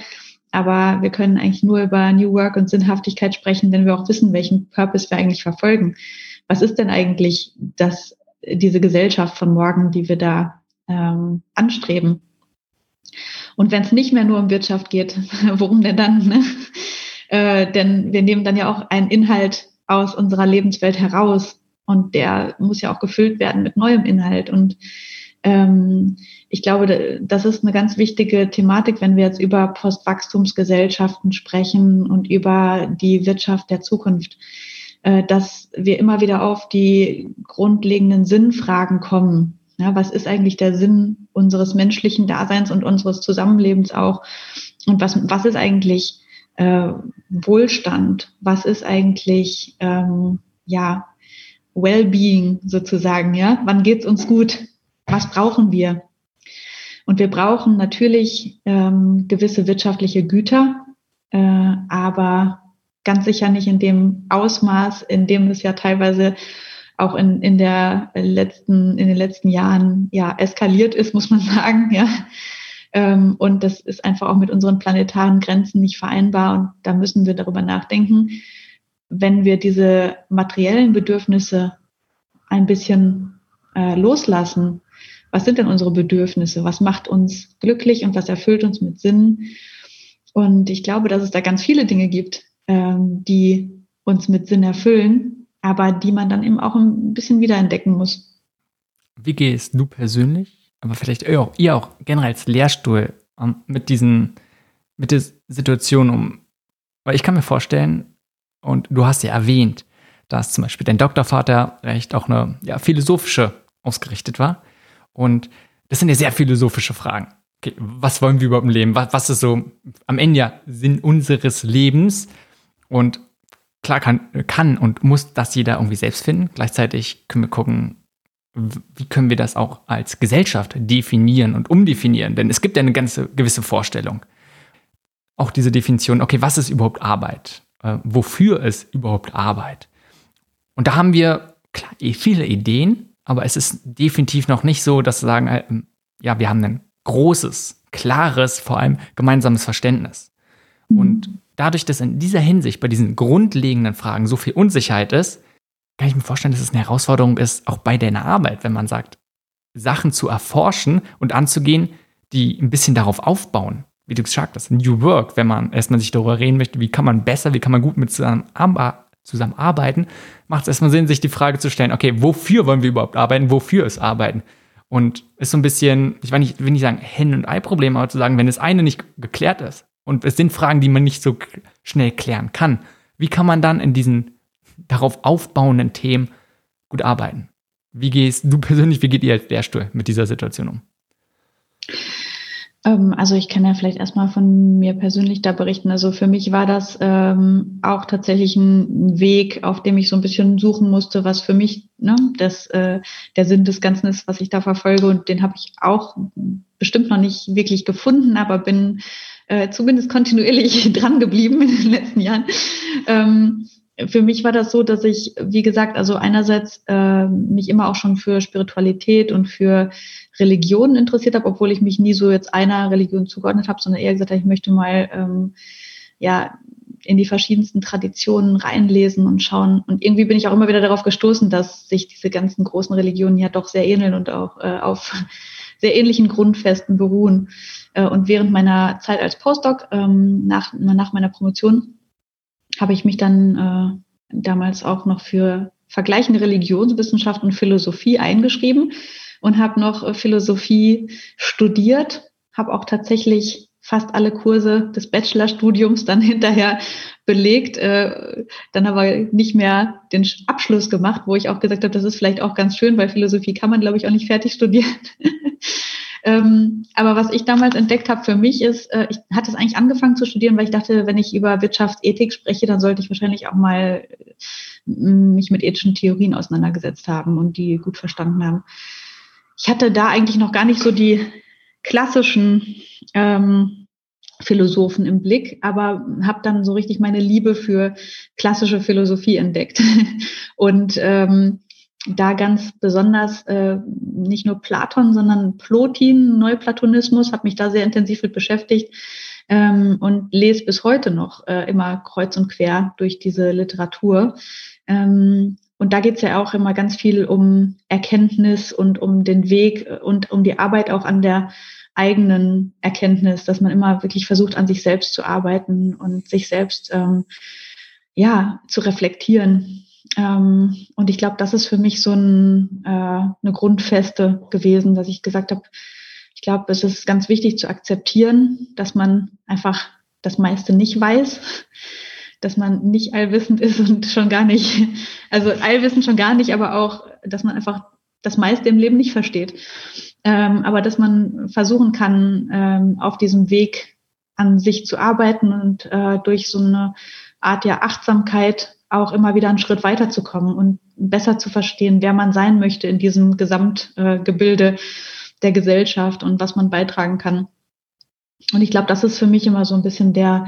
Aber wir können eigentlich nur über New Work und Sinnhaftigkeit sprechen, wenn wir auch wissen, welchen Purpose wir eigentlich verfolgen. Was ist denn eigentlich das, diese Gesellschaft von morgen, die wir da ähm, anstreben. Und wenn es nicht mehr nur um Wirtschaft geht, [LAUGHS] worum denn dann? Ne? Äh, denn wir nehmen dann ja auch einen Inhalt aus unserer Lebenswelt heraus und der muss ja auch gefüllt werden mit neuem Inhalt. Und ähm, ich glaube, das ist eine ganz wichtige Thematik, wenn wir jetzt über Postwachstumsgesellschaften sprechen und über die Wirtschaft der Zukunft, äh, dass wir immer wieder auf die grundlegenden Sinnfragen kommen. Ja, was ist eigentlich der Sinn unseres menschlichen Daseins und unseres Zusammenlebens auch? Und was, was ist eigentlich äh, Wohlstand? Was ist eigentlich ähm, ja Wellbeing sozusagen? Ja, wann geht's uns gut? Was brauchen wir? Und wir brauchen natürlich ähm, gewisse wirtschaftliche Güter, äh, aber ganz sicher nicht in dem Ausmaß, in dem es ja teilweise auch in, in der letzten, in den letzten Jahren ja eskaliert ist, muss man [LAUGHS] sagen, ja. Ähm, und das ist einfach auch mit unseren planetaren Grenzen nicht vereinbar. Und da müssen wir darüber nachdenken, wenn wir diese materiellen Bedürfnisse ein bisschen äh, loslassen. Was sind denn unsere Bedürfnisse? Was macht uns glücklich und was erfüllt uns mit Sinn? Und ich glaube, dass es da ganz viele Dinge gibt, ähm, die uns mit Sinn erfüllen aber die man dann eben auch ein bisschen wiederentdecken muss. Wie gehst du persönlich, aber vielleicht ihr auch, ihr auch generell als Lehrstuhl ähm, mit diesen, mit der Situation um? Weil ich kann mir vorstellen, und du hast ja erwähnt, dass zum Beispiel dein Doktorvater recht auch eine ja, philosophische ausgerichtet war. Und das sind ja sehr philosophische Fragen. Okay, was wollen wir überhaupt im Leben? Was, was ist so am Ende ja Sinn unseres Lebens? Und klar kann, kann und muss das jeder irgendwie selbst finden. Gleichzeitig können wir gucken, wie können wir das auch als Gesellschaft definieren und umdefinieren? Denn es gibt ja eine ganze gewisse Vorstellung. Auch diese Definition, okay, was ist überhaupt Arbeit? Äh, wofür ist überhaupt Arbeit? Und da haben wir klar, eh viele Ideen, aber es ist definitiv noch nicht so, dass wir sagen, äh, ja, wir haben ein großes, klares, vor allem gemeinsames Verständnis. Mhm. Und dadurch, dass in dieser Hinsicht bei diesen grundlegenden Fragen so viel Unsicherheit ist, kann ich mir vorstellen, dass es eine Herausforderung ist, auch bei deiner Arbeit, wenn man sagt, Sachen zu erforschen und anzugehen, die ein bisschen darauf aufbauen. Wie du gesagt hast, New Work, wenn man erstmal sich darüber reden möchte, wie kann man besser, wie kann man gut mit zusammenarbeiten, macht es erstmal Sinn, sich die Frage zu stellen, okay, wofür wollen wir überhaupt arbeiten, wofür ist Arbeiten? Und ist so ein bisschen, ich will nicht, sagen Hen- und Ei-Problem, aber zu sagen, wenn das eine nicht geklärt ist und es sind Fragen, die man nicht so schnell klären kann, wie kann man dann in diesen darauf aufbauenden Themen gut arbeiten. Wie gehst du persönlich, wie geht ihr als Lehrstuhl mit dieser Situation um? Ähm, also ich kann ja vielleicht erstmal von mir persönlich da berichten. Also für mich war das ähm, auch tatsächlich ein Weg, auf dem ich so ein bisschen suchen musste, was für mich ne, das, äh, der Sinn des Ganzen ist, was ich da verfolge. Und den habe ich auch bestimmt noch nicht wirklich gefunden, aber bin äh, zumindest kontinuierlich [LAUGHS] dran geblieben in den letzten Jahren. Ähm, für mich war das so, dass ich, wie gesagt, also einerseits äh, mich immer auch schon für Spiritualität und für Religion interessiert habe, obwohl ich mich nie so jetzt einer Religion zugeordnet habe, sondern eher gesagt habe, ich möchte mal ähm, ja in die verschiedensten Traditionen reinlesen und schauen. Und irgendwie bin ich auch immer wieder darauf gestoßen, dass sich diese ganzen großen Religionen ja doch sehr ähneln und auch äh, auf sehr ähnlichen Grundfesten beruhen. Äh, und während meiner Zeit als Postdoc, ähm, nach, nach meiner Promotion, habe ich mich dann äh, damals auch noch für vergleichende Religionswissenschaft und Philosophie eingeschrieben und habe noch äh, Philosophie studiert, habe auch tatsächlich fast alle Kurse des Bachelorstudiums dann [LAUGHS] hinterher belegt, äh, dann aber nicht mehr den Abschluss gemacht, wo ich auch gesagt habe, das ist vielleicht auch ganz schön, weil Philosophie kann man, glaube ich, auch nicht fertig studieren. [LAUGHS] Ähm, aber was ich damals entdeckt habe für mich ist, äh, ich hatte es eigentlich angefangen zu studieren, weil ich dachte, wenn ich über Wirtschaftsethik spreche, dann sollte ich wahrscheinlich auch mal äh, mich mit ethischen Theorien auseinandergesetzt haben und die gut verstanden haben. Ich hatte da eigentlich noch gar nicht so die klassischen ähm, Philosophen im Blick, aber habe dann so richtig meine Liebe für klassische Philosophie entdeckt. [LAUGHS] Und ähm, da ganz besonders äh, nicht nur Platon, sondern Plotin, Neuplatonismus, habe mich da sehr intensiv mit beschäftigt ähm, und lese bis heute noch äh, immer kreuz und quer durch diese Literatur. Ähm, und da geht es ja auch immer ganz viel um Erkenntnis und um den Weg und um die Arbeit auch an der eigenen Erkenntnis, dass man immer wirklich versucht, an sich selbst zu arbeiten und sich selbst ähm, ja zu reflektieren. Ähm, und ich glaube, das ist für mich so ein, äh, eine Grundfeste gewesen, dass ich gesagt habe, ich glaube, es ist ganz wichtig zu akzeptieren, dass man einfach das meiste nicht weiß, dass man nicht allwissend ist und schon gar nicht, also allwissend schon gar nicht, aber auch, dass man einfach das meiste im Leben nicht versteht. Ähm, aber dass man versuchen kann, ähm, auf diesem Weg an sich zu arbeiten und äh, durch so eine Art ja Achtsamkeit auch immer wieder einen Schritt weiterzukommen und besser zu verstehen, wer man sein möchte in diesem Gesamtgebilde der Gesellschaft und was man beitragen kann. Und ich glaube, das ist für mich immer so ein bisschen der,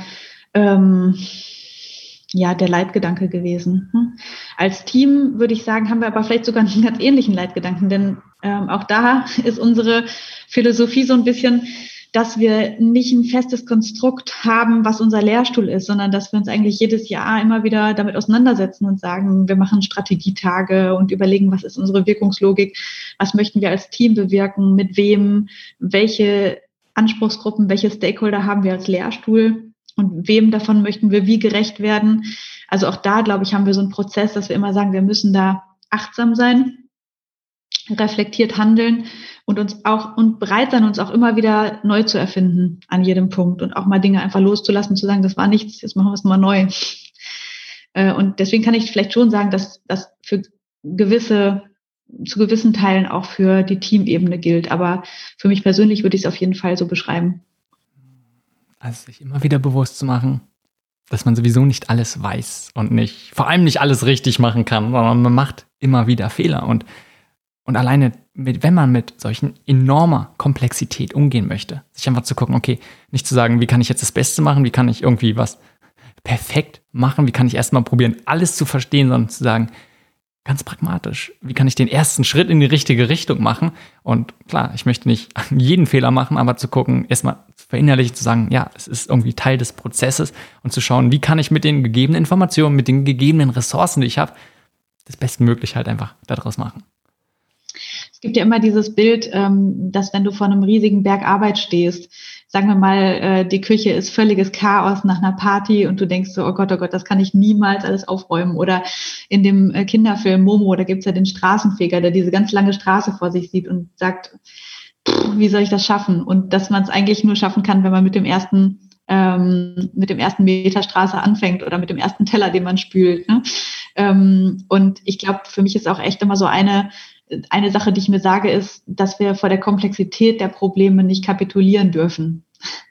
ähm, ja, der Leitgedanke gewesen. Hm? Als Team würde ich sagen, haben wir aber vielleicht sogar einen ganz ähnlichen Leitgedanken, denn ähm, auch da [LAUGHS] ist unsere Philosophie so ein bisschen, dass wir nicht ein festes Konstrukt haben, was unser Lehrstuhl ist, sondern dass wir uns eigentlich jedes Jahr immer wieder damit auseinandersetzen und sagen, wir machen Strategietage und überlegen, was ist unsere Wirkungslogik, was möchten wir als Team bewirken, mit wem, welche Anspruchsgruppen, welche Stakeholder haben wir als Lehrstuhl und wem davon möchten wir wie gerecht werden. Also auch da, glaube ich, haben wir so einen Prozess, dass wir immer sagen, wir müssen da achtsam sein, reflektiert handeln und uns auch und bereit sein, uns auch immer wieder neu zu erfinden an jedem Punkt und auch mal Dinge einfach loszulassen, zu sagen, das war nichts, jetzt machen wir es mal neu. Äh, und deswegen kann ich vielleicht schon sagen, dass das für gewisse, zu gewissen Teilen auch für die Teamebene gilt. Aber für mich persönlich würde ich es auf jeden Fall so beschreiben. Also sich immer wieder bewusst zu machen, dass man sowieso nicht alles weiß und nicht, vor allem nicht alles richtig machen kann, sondern man macht immer wieder Fehler. Und Und alleine, mit, wenn man mit solchen enormer Komplexität umgehen möchte, sich einfach zu gucken, okay, nicht zu sagen, wie kann ich jetzt das Beste machen, wie kann ich irgendwie was perfekt machen, wie kann ich erstmal probieren, alles zu verstehen, sondern zu sagen, ganz pragmatisch, wie kann ich den ersten Schritt in die richtige Richtung machen? Und klar, ich möchte nicht [LAUGHS] jeden Fehler machen, aber zu gucken, erstmal verinnerlich zu sagen, ja, es ist irgendwie Teil des Prozesses und zu schauen, wie kann ich mit den gegebenen Informationen, mit den gegebenen Ressourcen, die ich habe, das Bestmögliche halt einfach daraus machen gibt ja immer dieses Bild, ähm, dass wenn du vor einem riesigen Berg Arbeit stehst, sagen wir mal, äh, die Küche ist völliges Chaos nach einer Party und du denkst so, oh Gott, oh Gott, das kann ich niemals alles aufräumen. Oder in dem äh, Kinderfilm Momo, da gibt's ja den Straßenfeger, der diese ganz lange Straße vor sich sieht und sagt, wie soll ich das schaffen? Und dass man es eigentlich nur schaffen kann, wenn man mit dem ersten ähm, mit dem ersten Meter Straße anfängt oder mit dem ersten Teller, den man spült. Ne? Ähm, und ich glaube, für mich ist auch echt immer so eine eine Sache, die ich mir sage, ist, dass wir vor der Komplexität der Probleme nicht kapitulieren dürfen. [LAUGHS]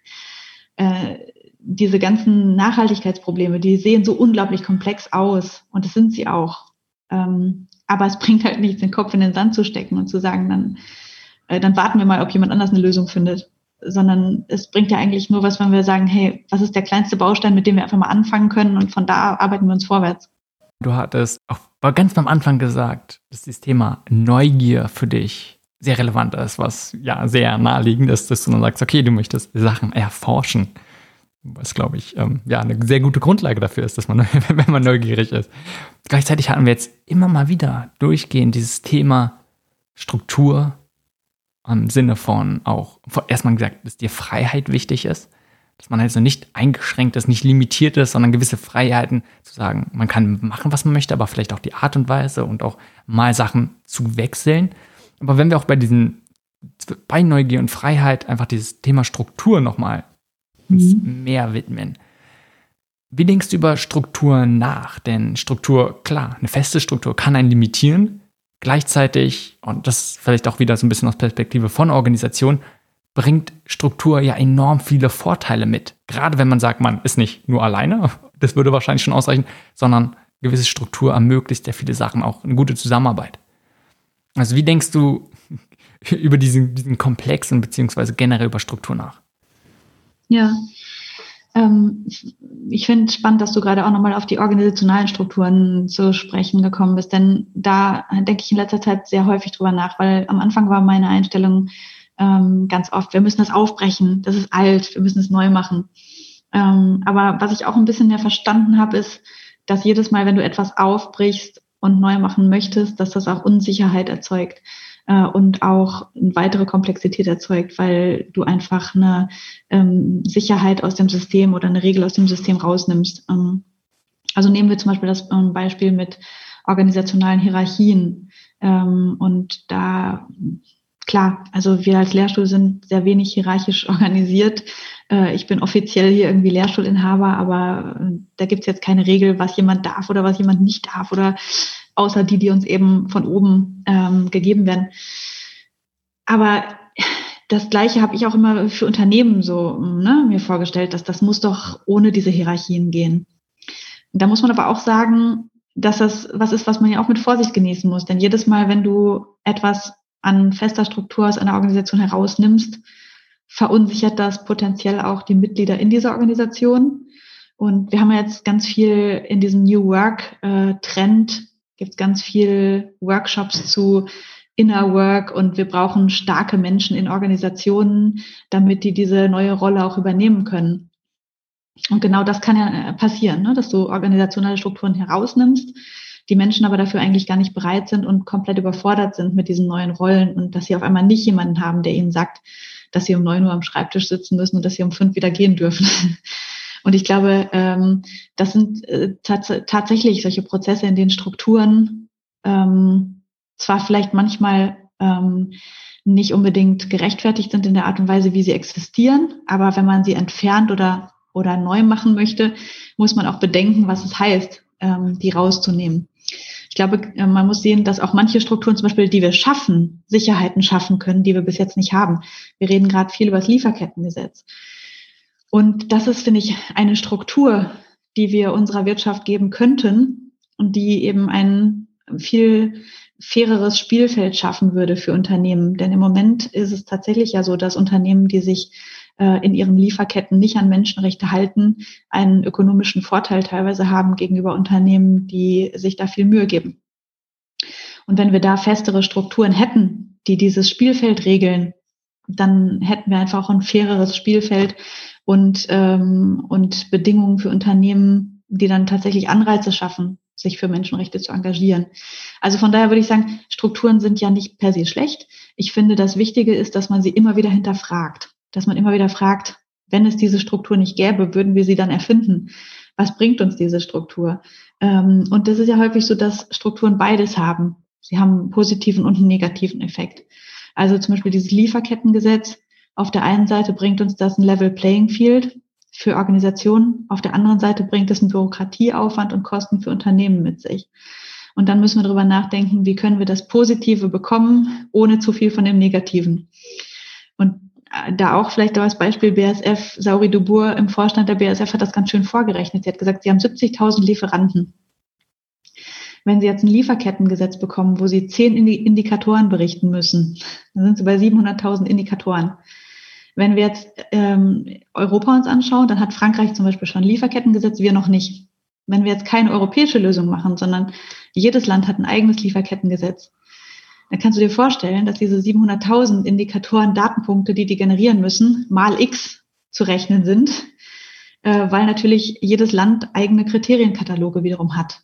Äh, diese ganzen Nachhaltigkeitsprobleme, die sehen so unglaublich komplex aus und das sind sie auch. Ähm, aber es [LAUGHS] bringt halt nichts, den Kopf in den Sand zu stecken und zu sagen, dann, äh, dann warten wir mal, ob jemand anders eine Lösung findet. Sondern es bringt ja eigentlich nur was, wenn wir sagen, hey, was ist der kleinste Baustein, mit dem wir einfach mal anfangen können und von da arbeiten wir uns vorwärts. Du hattest auch ganz am Anfang gesagt, dass das Thema Neugier für dich sehr relevant ist, was ja sehr naheliegend ist, dass du dann sagst, okay, du möchtest Sachen erforschen. Was, glaube ich, ähm, ja, eine sehr gute Grundlage dafür ist, dass man, [LAUGHS] wenn man neugierig ist. Gleichzeitig hatten wir jetzt immer mal wieder durchgehend dieses Thema Struktur im Sinne von auch erstmal gesagt, dass dir Freiheit wichtig ist dass man also nicht eingeschränkt ist, nicht limitiert ist, sondern gewisse Freiheiten zu sagen, man kann machen, was man möchte, aber vielleicht auch die Art und Weise und auch mal Sachen zu wechseln. Aber wenn wir auch bei diesen, bei Neugier und Freiheit einfach dieses Thema Struktur nochmal mhm. mehr widmen. Wie denkst du über Struktur nach? Denn Struktur, klar, eine feste Struktur kann einen limitieren. Gleichzeitig, und das vielleicht auch wieder so ein bisschen aus Perspektive von Organisation, bringt Struktur ja enorm viele Vorteile mit. Gerade wenn man sagt, man ist nicht nur alleine, [LAUGHS] das würde wahrscheinlich schon ausreichen, sondern gewisse Struktur ermöglicht ja viele Sachen, auch eine gute Zusammenarbeit. Also wie denkst du [LAUGHS] über diesen, diesen komplexen beziehungsweise generell über Struktur nach? Ja, ähm, ich finde spannend, dass du gerade auch nochmal auf die organisationalen Strukturen zu sprechen gekommen bist, denn da denke ich in letzter Zeit sehr häufig drüber nach, weil am Anfang war meine Einstellung, ähm, ganz oft, wir müssen das aufbrechen, das ist alt, wir müssen es neu machen. Ähm, aber was ich auch ein bisschen mehr verstanden habe, ist, dass jedes Mal, wenn du etwas aufbrichst und neu machen möchtest, dass das auch Unsicherheit erzeugt äh, und auch weitere Komplexität erzeugt, weil du einfach eine ähm, Sicherheit aus dem System oder eine Regel aus dem System rausnimmst. Ähm, also nehmen wir zum Beispiel das ähm, Beispiel mit organisationalen Hierarchien. Ähm, und da klar, also wir als Lehrstuhl sind sehr wenig hierarchisch [LAUGHS] organisiert. Äh, ich bin offiziell hier irgendwie Lehrstuhlinhaber, aber äh, da gibt es jetzt keine Regel, was jemand darf oder was jemand nicht darf oder außer die, die uns eben von oben ähm, gegeben werden. Aber das Gleiche habe ich auch immer für Unternehmen so ne, mir vorgestellt, dass das muss doch ohne diese Hierarchien gehen. Da muss man aber auch sagen, dass das was ist, was man ja auch mit Vorsicht genießen muss. Denn jedes Mal, wenn du etwas an fester Struktur aus einer Organisation herausnimmst, verunsichert das potenziell auch die Mitglieder in dieser Organisation. Und wir haben jetzt ganz viel in diesem New Work äh, gibt es ganz viel Workshops zu Inner Work und wir brauchen starke Menschen in Organisationen, damit die diese neue Rolle auch übernehmen können. Und genau das kann ja äh, passieren, ne? dass du organisationale Strukturen herausnimmst, die Menschen aber dafür eigentlich gar nicht bereit sind und komplett überfordert sind mit diesen neuen Rollen und dass sie auf einmal nicht jemanden haben, der ihnen sagt, dass sie um neun Uhr am Schreibtisch sitzen müssen und dass sie um fünf wieder gehen dürfen. [LAUGHS] Und ich glaube, ähm, das sind äh, tats tatsächlich solche Prozesse, in denen Strukturen ähm, zwar vielleicht manchmal ähm, nicht unbedingt gerechtfertigt sind in der Art und Weise, wie sie existieren, aber wenn man sie entfernt oder, oder neu machen möchte, muss man auch bedenken, was es heißt, ähm, die rauszunehmen. Ich glaube, äh, man muss sehen, dass auch manche Strukturen, zum Beispiel, die wir schaffen, Sicherheiten schaffen können, die wir bis jetzt nicht haben. Wir reden gerade viel über das Lieferkettengesetz. Und das ist, finde ich, eine Struktur, die wir unserer Wirtschaft geben könnten und die eben einen viel faireres Spielfeld schaffen würde für Unternehmen. Denn im Moment ist es tatsächlich ja so, dass Unternehmen, die sich äh, in ihren Lieferketten nicht an Menschenrechte halten, einen ökonomischen Vorteil teilweise haben gegenüber Unternehmen, die sich da viel Mühe geben. Und wenn wir da festere Strukturen hätten, die dieses Spielfeld regeln, dann hätten wir einfach auch ein faireres Spielfeld und, ähm, und Bedingungen für Unternehmen, die dann tatsächlich Anreize schaffen, sich für Menschenrechte zu engagieren. Also von daher würde ich sagen, Strukturen sind ja nicht per se schlecht. Ich finde, das Wichtige ist, dass man sie immer wieder hinterfragt, dass man immer wieder fragt, wenn es diese Struktur nicht gäbe, würden wir sie dann erfinden? Was bringt uns diese Struktur? Ähm, und das ist ja häufig so, dass Strukturen beides haben. Sie haben einen positiven und einen negativen Effekt. Also zum Beispiel dieses Lieferkettengesetz. Auf der einen Seite bringt uns das ein Level Playing Field für Organisationen. Auf der anderen Seite bringt es einen Bürokratieaufwand und Kosten für Unternehmen mit sich. Und dann müssen wir darüber nachdenken, wie können wir das Positive bekommen, ohne zu viel von dem Negativen. Und da auch vielleicht als Beispiel BSF, Sauri Dubour im Vorstand der BSF hat das ganz schön vorgerechnet. Sie hat gesagt, sie haben 70.000 Lieferanten. Wenn Sie jetzt ein Lieferkettengesetz bekommen, wo Sie zehn Indikatoren berichten müssen, dann sind Sie bei 700.000 Indikatoren. Wenn wir jetzt ähm, Europa uns anschauen, dann hat Frankreich zum Beispiel schon ein Lieferkettengesetz, wir noch nicht. Wenn wir jetzt keine europäische Lösung machen, sondern jedes Land hat ein eigenes Lieferkettengesetz, dann kannst du dir vorstellen, dass diese 700.000 Indikatoren, Datenpunkte, die die generieren müssen, mal x zu rechnen sind, äh, weil natürlich jedes Land eigene Kriterienkataloge wiederum hat.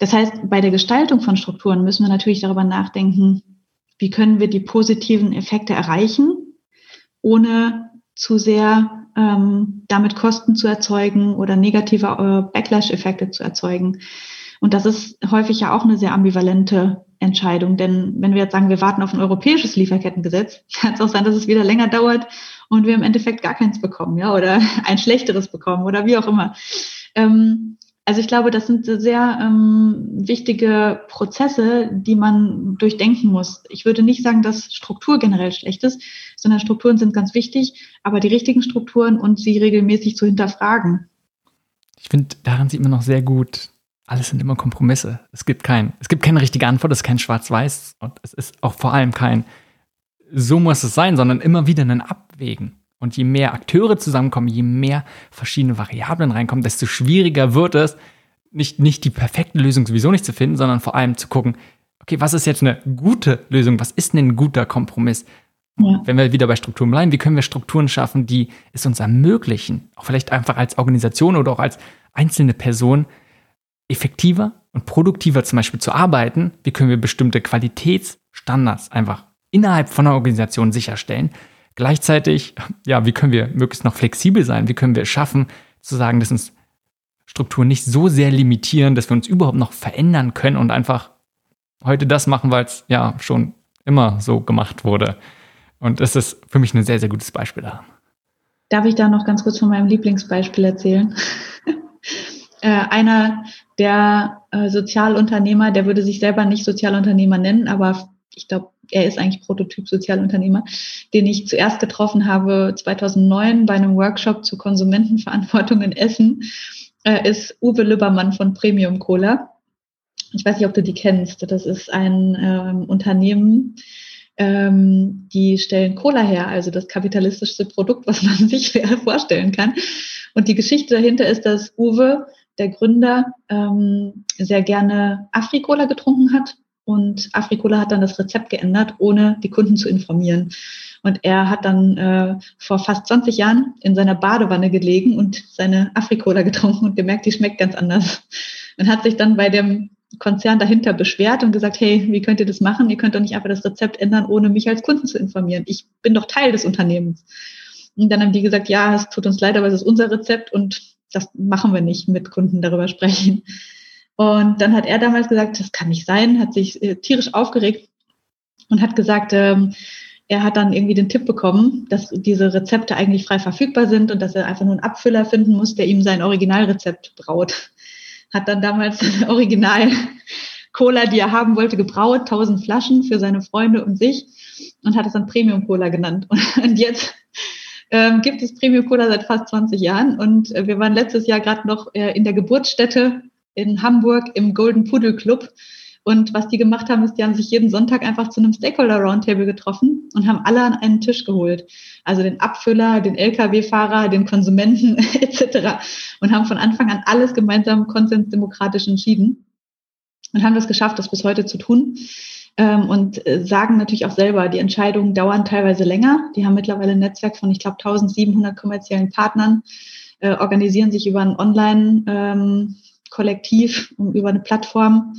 Das heißt, bei der Gestaltung von Strukturen müssen wir natürlich darüber nachdenken, wie können wir die positiven Effekte erreichen, ohne zu sehr ähm, damit Kosten zu erzeugen oder negative äh, Backlash-Effekte zu erzeugen. Und das ist häufig ja auch eine sehr ambivalente Entscheidung. Denn wenn wir jetzt sagen, wir warten auf ein europäisches Lieferkettengesetz, [LAUGHS] kann es auch sein, dass es wieder länger dauert und wir im Endeffekt gar keins bekommen, ja, oder [LAUGHS] ein schlechteres bekommen oder wie auch immer. Ähm, also ich glaube, das sind sehr ähm, wichtige Prozesse, die man durchdenken muss. Ich würde nicht sagen, dass Struktur generell schlecht ist, sondern Strukturen sind ganz wichtig, aber die richtigen Strukturen und sie regelmäßig zu hinterfragen. Ich finde, daran sieht man noch sehr gut, alles sind immer Kompromisse. Es gibt kein, es gibt keine richtige Antwort, es ist kein Schwarz-Weiß und es ist auch vor allem kein, so muss es sein, sondern immer wieder ein Abwägen. Und je mehr Akteure zusammenkommen, je mehr verschiedene Variablen reinkommen, desto schwieriger wird es, nicht, nicht die perfekte Lösung sowieso nicht zu finden, sondern vor allem zu gucken, okay, was ist jetzt eine gute Lösung? Was ist denn ein guter Kompromiss? Ja. Wenn wir wieder bei Strukturen bleiben, wie können wir Strukturen schaffen, die es uns ermöglichen, auch vielleicht einfach als Organisation oder auch als einzelne Person effektiver und produktiver zum Beispiel zu arbeiten? Wie können wir bestimmte Qualitätsstandards einfach innerhalb von einer Organisation sicherstellen? Gleichzeitig, ja, wie können wir möglichst noch flexibel sein? Wie können wir es schaffen, zu sagen, dass uns Strukturen nicht so sehr limitieren, dass wir uns überhaupt noch verändern können und einfach heute das machen, weil es ja schon immer so gemacht wurde. Und das ist für mich ein sehr, sehr gutes Beispiel da. Darf ich da noch ganz kurz von meinem Lieblingsbeispiel erzählen? Äh, einer der äh, Sozialunternehmer, der würde sich selber nicht Sozialunternehmer nennen, aber ich glaube, er ist eigentlich Prototyp Sozialunternehmer, den ich zuerst getroffen habe 2009 bei einem Workshop zur Konsumentenverantwortung in Essen, äh, ist Uwe Lübbermann von Premium Cola. Ich weiß nicht, ob du die kennst. Das ist ein ähm, Unternehmen, ähm, die stellen Cola her, also das kapitalistischste Produkt, was man [LAUGHS] sich vorstellen kann. Und die Geschichte dahinter ist, dass Uwe, der Gründer, ähm, sehr gerne Afrikola getrunken hat und Afrikola hat dann das Rezept geändert, ohne die Kunden zu informieren. Und er hat dann äh, vor fast 20 Jahren in seiner Badewanne gelegen und seine Afrikola getrunken und gemerkt, die schmeckt ganz anders. Und hat sich dann bei dem Konzern dahinter beschwert und gesagt, hey, wie könnt ihr das machen? Ihr könnt doch nicht einfach das Rezept ändern, ohne mich als Kunden zu informieren. Ich bin doch Teil des Unternehmens. Und dann haben die gesagt, ja, es tut uns leid, aber es ist unser Rezept und das machen wir nicht mit Kunden darüber sprechen. Und dann hat er damals gesagt, das kann nicht sein, hat sich äh, tierisch aufgeregt und hat gesagt, ähm, er hat dann irgendwie den Tipp bekommen, dass diese Rezepte eigentlich frei verfügbar sind und dass er einfach nur einen Abfüller finden muss, der ihm sein Originalrezept braut. Hat dann damals [LAUGHS] Original Cola, die er haben wollte, gebraut, 1000 Flaschen für seine Freunde und sich und hat es dann Premium Cola genannt. [LAUGHS] Und jetzt ähm, gibt es Premium Cola seit fast 20 Jahren und äh, wir waren letztes Jahr gerade noch äh, in der Geburtsstätte in Hamburg im Golden Pudel Club Und was die gemacht haben, ist, die haben sich jeden Sonntag einfach zu einem Stakeholder Roundtable getroffen und haben alle an einen Tisch geholt. Also den Abfüller, den Lkw-Fahrer, den Konsumenten [LAUGHS] etc. Und haben von Anfang an alles gemeinsam konsensdemokratisch entschieden und haben das geschafft, das bis heute zu tun. Ähm, und äh, sagen natürlich auch selber, die Entscheidungen dauern teilweise länger. Die haben mittlerweile ein Netzwerk von, ich glaube, 1700 kommerziellen Partnern, äh, organisieren sich über ein Online-Kollektiv, ähm, über eine Plattform.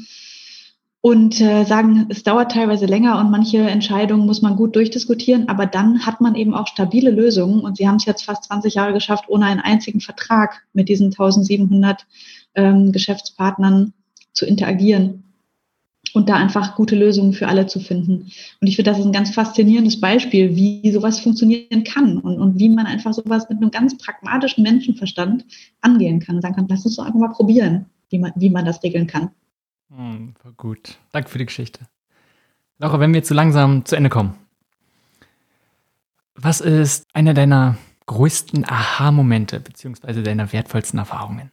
Und äh, sagen, es dauert teilweise länger und manche Entscheidungen muss man gut durchdiskutieren, aber dann hat man eben auch stabile Lösungen. Und sie haben es jetzt fast 20 Jahre geschafft, ohne einen einzigen Vertrag mit diesen 1700 ähm, Geschäftspartnern zu interagieren und da einfach gute Lösungen für alle zu finden. Und ich finde, das ist ein ganz faszinierendes Beispiel, wie sowas funktionieren kann und, und wie man einfach sowas mit einem ganz pragmatischen Menschenverstand angehen kann. Sagen kann, lass uns doch einfach mal probieren, wie man, wie man das regeln kann. Hm, gut. Danke für die Geschichte. Laura, wenn wir jetzt so langsam zu Ende kommen, was ist einer deiner größten Aha-Momente beziehungsweise deiner wertvollsten Erfahrungen?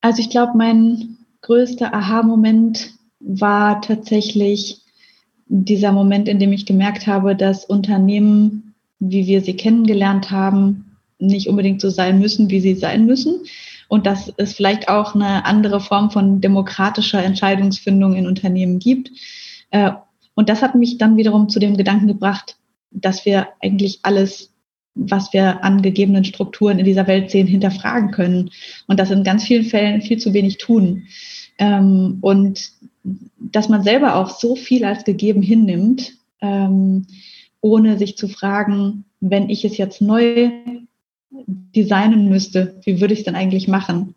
Also ich glaube, mein größter Aha-Moment war tatsächlich dieser Moment, in dem ich gemerkt habe, dass Unternehmen, wie wir sie kennengelernt haben, nicht unbedingt so sein müssen, wie sie sein müssen. Und dass es vielleicht auch eine andere Form von demokratischer Entscheidungsfindung in Unternehmen gibt. Äh, und das hat mich dann wiederum zu dem Gedanken gebracht, dass wir eigentlich alles, was wir an gegebenen Strukturen in dieser Welt sehen, hinterfragen können. Und das in ganz vielen Fällen viel zu wenig tun. Ähm, und dass man selber auch so viel als gegeben hinnimmt, ähm, ohne sich zu fragen, wenn ich es jetzt neu designen müsste, wie würde ich es denn eigentlich machen?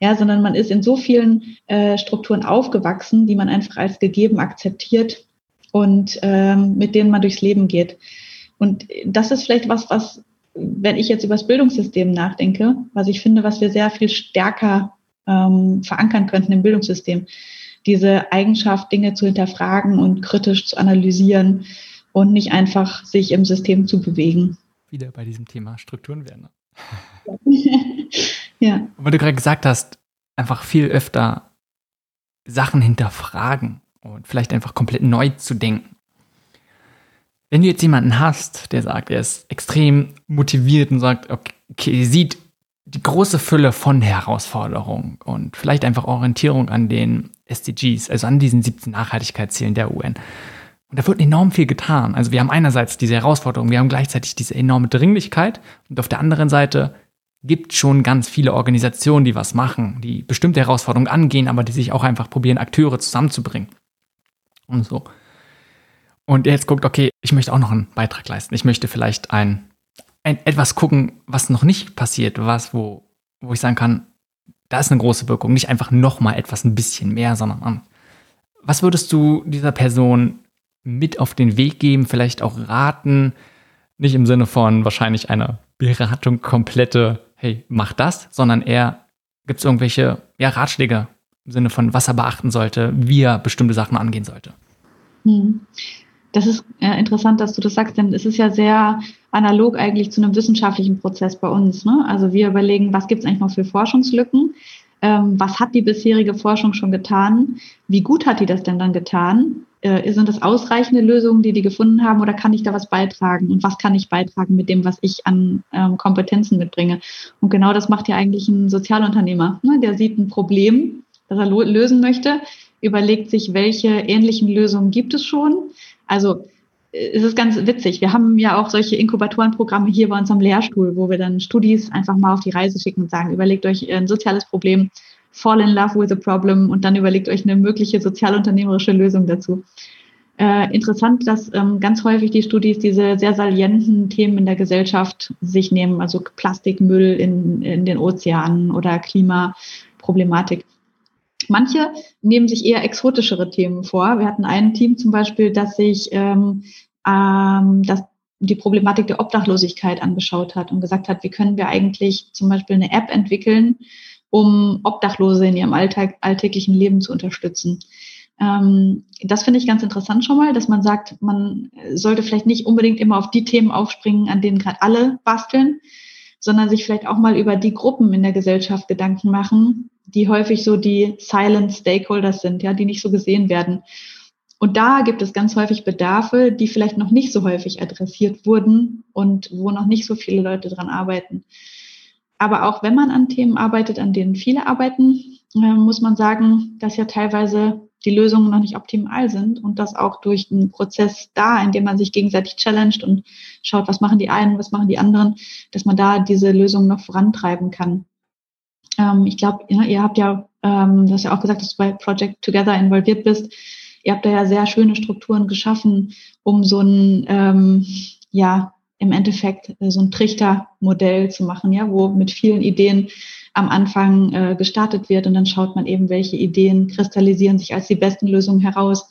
Ja, sondern man ist in so vielen äh, Strukturen aufgewachsen, die man einfach als gegeben akzeptiert und ähm, mit denen man durchs Leben geht. Und das ist vielleicht was, was, wenn ich jetzt über das Bildungssystem nachdenke, was ich finde, was wir sehr viel stärker ähm, verankern könnten im Bildungssystem. Diese Eigenschaft, Dinge zu hinterfragen und kritisch zu analysieren und nicht einfach sich im System zu bewegen. Wieder bei diesem Thema Strukturen werden. [LAUGHS] ja. Weil du gerade gesagt hast, einfach viel öfter Sachen hinterfragen und vielleicht einfach komplett neu zu denken. Wenn du jetzt jemanden hast, der sagt, er ist extrem motiviert und sagt, okay, sieht die große Fülle von Herausforderungen und vielleicht einfach Orientierung an den SDGs, also an diesen 17 Nachhaltigkeitszielen der UN. Und da wird enorm viel getan. Also wir haben einerseits diese Herausforderung, wir haben gleichzeitig diese enorme Dringlichkeit und auf der anderen Seite gibt schon ganz viele Organisationen, die was machen, die bestimmte Herausforderungen angehen, aber die sich auch einfach probieren, Akteure zusammenzubringen. Und so. Und jetzt guckt, okay, ich möchte auch noch einen Beitrag leisten. Ich möchte vielleicht ein etwas gucken, was noch nicht passiert, was, wo, wo ich sagen kann, da ist eine große Wirkung, nicht einfach noch mal etwas ein bisschen mehr, sondern was würdest du dieser Person mit auf den Weg geben, vielleicht auch raten, nicht im Sinne von wahrscheinlich einer Beratung komplette, hey, mach das, sondern eher gibt es irgendwelche ja, Ratschläge im Sinne von, was er beachten sollte, wie er bestimmte Sachen angehen sollte. Hm. Das ist äh, interessant, dass du das sagst, denn es ist ja sehr analog eigentlich zu einem wissenschaftlichen Prozess bei uns. Ne? Also wir überlegen, was gibt es eigentlich noch für Forschungslücken? Ähm, was hat die bisherige Forschung schon getan? Wie gut hat die das denn dann getan? Äh, sind das ausreichende Lösungen, die die gefunden haben, oder kann ich da was beitragen? Und was kann ich beitragen mit dem, was ich an ähm, Kompetenzen mitbringe? Und genau das macht ja eigentlich ein Sozialunternehmer. Ne? Der sieht ein Problem, das er lösen möchte, überlegt sich, welche ähnlichen Lösungen gibt es schon also es ist ganz witzig. Wir haben ja auch solche Inkubatorenprogramme hier bei uns am Lehrstuhl, wo wir dann Studis einfach mal auf die Reise schicken und sagen, überlegt euch ein soziales Problem, fall in love with a problem und dann überlegt euch eine mögliche sozialunternehmerische Lösung dazu. Äh, interessant, dass ähm, ganz häufig die Studis diese sehr salienten Themen in der Gesellschaft sich nehmen, also Plastikmüll in, in den Ozeanen oder Klimaproblematik. Manche nehmen sich eher exotischere Themen vor. Wir hatten ein Team zum Beispiel, das sich ähm, ähm, das, die Problematik der Obdachlosigkeit angeschaut hat und gesagt hat, wie können wir eigentlich zum Beispiel eine App entwickeln, um Obdachlose in ihrem Alltag, alltäglichen Leben zu unterstützen. Ähm, das finde ich ganz interessant schon mal, dass man sagt, man sollte vielleicht nicht unbedingt immer auf die Themen aufspringen, an denen gerade alle basteln, sondern sich vielleicht auch mal über die Gruppen in der Gesellschaft Gedanken machen, die häufig so die Silent Stakeholders sind, ja, die nicht so gesehen werden. Und da gibt es ganz häufig Bedarfe, die vielleicht noch nicht so häufig adressiert wurden und wo noch nicht so viele Leute dran arbeiten. Aber auch wenn man an Themen arbeitet, an denen viele arbeiten, äh, muss man sagen, dass ja teilweise die Lösungen noch nicht optimal sind und das auch durch einen Prozess da, in dem man sich gegenseitig challenged und schaut, was machen die einen, was machen die anderen, dass man da diese Lösungen noch vorantreiben kann. Ähm, ich glaube, ja, ihr habt ja, ähm, du hast ja auch gesagt, dass du bei Project Together involviert bist. Ihr habt da ja sehr schöne Strukturen geschaffen, um so ein, ähm, ja, im Endeffekt äh, so ein Trichtermodell zu machen, ja, wo mit vielen Ideen am Anfang äh, gestartet wird und dann schaut man eben, welche Ideen kristallisieren sich als die besten Lösungen heraus.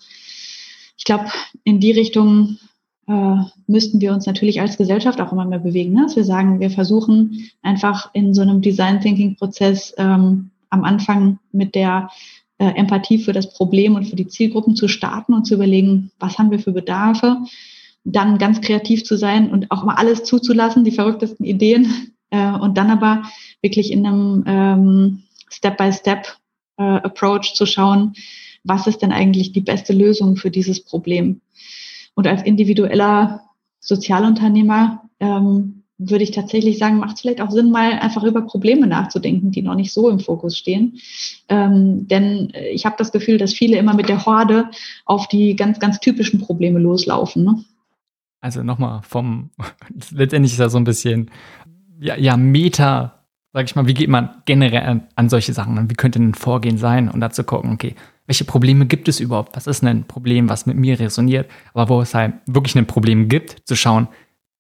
Ich glaube, in die Richtung äh, müssten wir uns natürlich als Gesellschaft auch immer mehr bewegen, ne? dass wir sagen, wir versuchen einfach in so einem Design Thinking Prozess ähm, am Anfang mit der äh, Empathie für das Problem und für die Zielgruppen zu starten und zu überlegen, was haben wir für Bedarfe, dann ganz kreativ zu sein und auch mal alles zuzulassen, die verrücktesten Ideen [LAUGHS] äh, und dann aber wirklich in einem ähm, Step-by-Step äh, Approach zu schauen, was ist denn eigentlich die beste Lösung für dieses Problem. Und als individueller Sozialunternehmer ähm, würde ich tatsächlich sagen, macht es vielleicht auch Sinn, mal einfach über Probleme nachzudenken, die noch nicht so im Fokus stehen. Ähm, denn ich habe das Gefühl, dass viele immer mit der Horde auf die ganz, ganz typischen Probleme loslaufen. Ne? Also nochmal vom, [LAUGHS] letztendlich ist das so ein bisschen, ja, ja, Meta, sag ich mal, wie geht man generell an, an solche Sachen? Wie könnte ein Vorgehen sein? Und dazu gucken, okay, welche Probleme gibt es überhaupt? Was ist ein Problem, was mit mir resoniert? Aber wo es halt wirklich ein Problem gibt, zu schauen,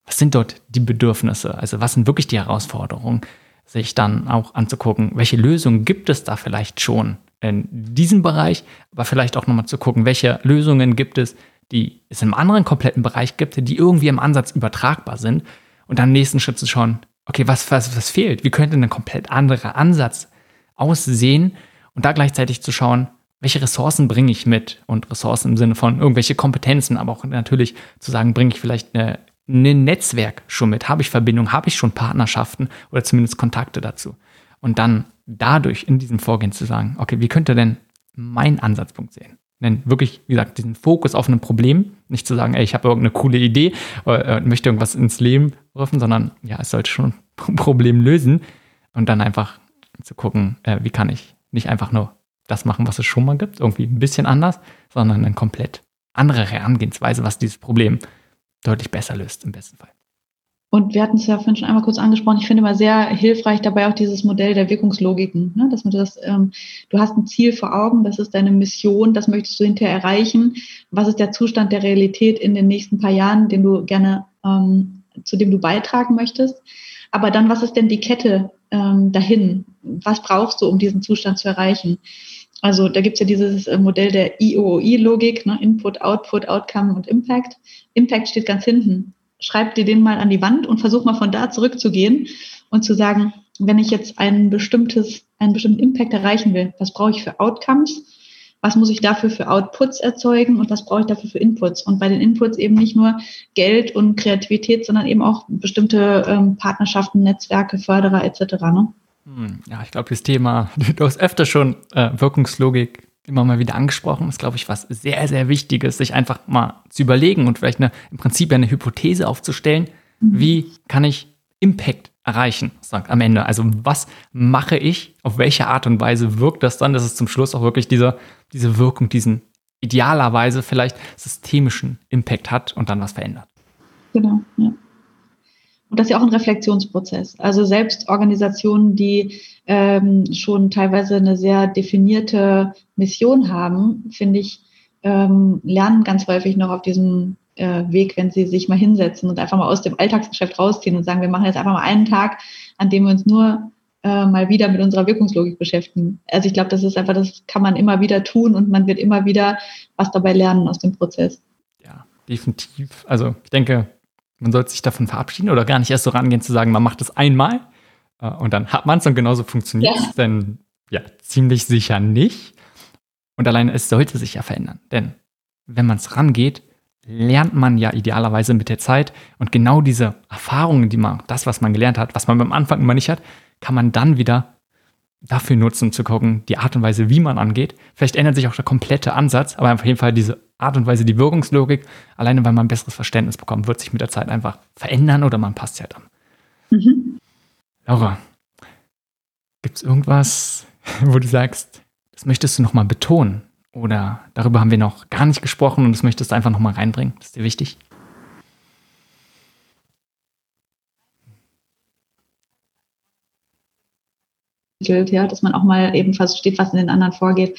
was sind dort die Bedürfnisse? Also was sind wirklich die Herausforderungen? Sich dann auch anzugucken, welche Lösungen gibt es da vielleicht schon in diesem Bereich, aber vielleicht auch nochmal zu gucken, welche Lösungen gibt es, die es im anderen kompletten Bereich gibt, die irgendwie im Ansatz übertragbar sind. Und dann im nächsten Schritt zu schauen, okay, was, was, was fehlt? Wie könnte ein komplett anderer Ansatz aussehen? Und da gleichzeitig zu schauen, welche Ressourcen bringe ich mit? Und Ressourcen im Sinne von irgendwelche Kompetenzen, aber auch natürlich zu sagen, bringe ich vielleicht eine, ein Netzwerk schon mit? Habe ich Verbindung? Habe ich schon Partnerschaften oder zumindest Kontakte dazu? Und dann dadurch in diesem Vorgehen zu sagen, okay, wie könnte denn mein Ansatzpunkt sehen? Denn wirklich, wie gesagt, diesen Fokus auf ein Problem, nicht zu sagen, ey, ich habe irgendeine coole Idee oder äh, möchte irgendwas ins Leben rufen, sondern ja, es sollte schon [LAUGHS] ein Problem lösen und dann einfach zu gucken, äh, wie kann ich nicht einfach nur das machen, was es schon mal gibt, irgendwie ein bisschen anders, sondern eine komplett andere Herangehensweise, was dieses Problem deutlich besser löst im besten Fall. Und wir hatten es ja vorhin schon einmal kurz angesprochen. Ich finde immer sehr hilfreich dabei auch dieses Modell der Wirkungslogiken, ne? dass man das, ähm, du hast ein Ziel vor Augen, das ist deine Mission, das möchtest du hinterher erreichen. Was ist der Zustand der Realität in den nächsten paar Jahren, den du gerne, ähm, zu dem du beitragen möchtest? Aber dann, was ist denn die Kette ähm, dahin? Was brauchst du, um diesen Zustand zu erreichen? Also da gibt es ja dieses äh, Modell der IOI-Logik, ne? Input, Output, Outcome und Impact. Impact steht ganz hinten. Schreib dir den mal an die Wand und versuch mal von da zurückzugehen und zu sagen, wenn ich jetzt ein bestimmtes, einen bestimmten Impact erreichen will, was brauche ich für Outcomes? Was muss ich dafür für Outputs erzeugen und was brauche ich dafür für Inputs? Und bei den Inputs eben nicht nur Geld und Kreativität, sondern eben auch bestimmte ähm, Partnerschaften, Netzwerke, Förderer etc. Ne? Hm, ja, ich glaube, das Thema, [LAUGHS] du hast öfter schon äh, Wirkungslogik immer mal wieder angesprochen, ist, glaube ich, was sehr, sehr Wichtiges, sich einfach mal zu überlegen und vielleicht eine, im Prinzip eine Hypothese aufzustellen, mhm. wie kann ich Impact erreichen, sagt am Ende. Also was mache ich, auf welche Art und Weise wirkt das dann, dass es zum Schluss auch wirklich diese, diese Wirkung, diesen idealerweise vielleicht systemischen Impact hat und dann was verändert. Genau, ja. Und das ist ja auch ein Reflexionsprozess. Also selbst Organisationen, die ähm, schon teilweise eine sehr definierte Mission haben, finde ich, ähm, lernen ganz häufig noch auf diesem äh, Weg, wenn sie sich mal hinsetzen und einfach mal aus dem Alltagsgeschäft rausziehen und sagen, wir machen jetzt einfach mal einen Tag, an dem wir uns nur äh, mal wieder mit unserer Wirkungslogik beschäftigen. Also ich glaube, das ist einfach, das kann man immer wieder tun und man wird immer wieder was dabei lernen aus dem Prozess. Ja, definitiv. Also ich denke, man sollte sich davon verabschieden oder gar nicht erst so rangehen zu sagen, man macht es einmal äh, und dann hat man es und genauso funktioniert es. Ja. Denn ja, ziemlich sicher nicht. Und allein es sollte sich ja verändern. Denn wenn man es rangeht, lernt man ja idealerweise mit der Zeit und genau diese Erfahrungen, die man, das, was man gelernt hat, was man beim Anfang immer nicht hat, kann man dann wieder dafür nutzen, zu gucken, die Art und Weise, wie man angeht. Vielleicht ändert sich auch der komplette Ansatz, aber auf jeden Fall diese Art und Weise, die Wirkungslogik, alleine weil man ein besseres Verständnis bekommt, wird sich mit der Zeit einfach verändern oder man passt ja dann. Mhm. Laura, gibt es irgendwas, [LAUGHS] wo du sagst, das möchtest du nochmal betonen? Oder darüber haben wir noch gar nicht gesprochen und das möchtest du einfach nochmal reinbringen? Das ist dir wichtig? Ja, dass man auch mal eben versteht, was in den anderen vorgeht.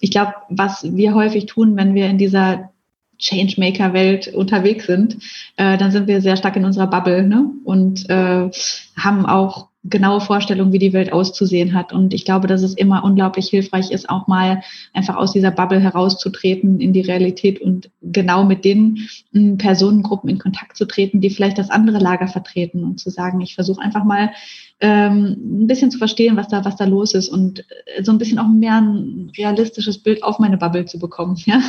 Ich glaube, was wir häufig tun, wenn wir in dieser Changemaker-Welt unterwegs sind, äh, dann sind wir sehr stark in unserer Bubble ne? und äh, haben auch genaue Vorstellung, wie die Welt auszusehen hat. Und ich glaube, dass es immer unglaublich hilfreich ist, auch mal einfach aus dieser Bubble herauszutreten in die Realität und genau mit den hm, Personengruppen in Kontakt zu treten, die vielleicht das andere Lager vertreten und zu sagen, ich versuche einfach mal ähm, ein bisschen zu verstehen, was da, was da los ist und äh, so ein bisschen auch mehr ein realistisches Bild auf meine Bubble zu bekommen. [LAUGHS] Ja?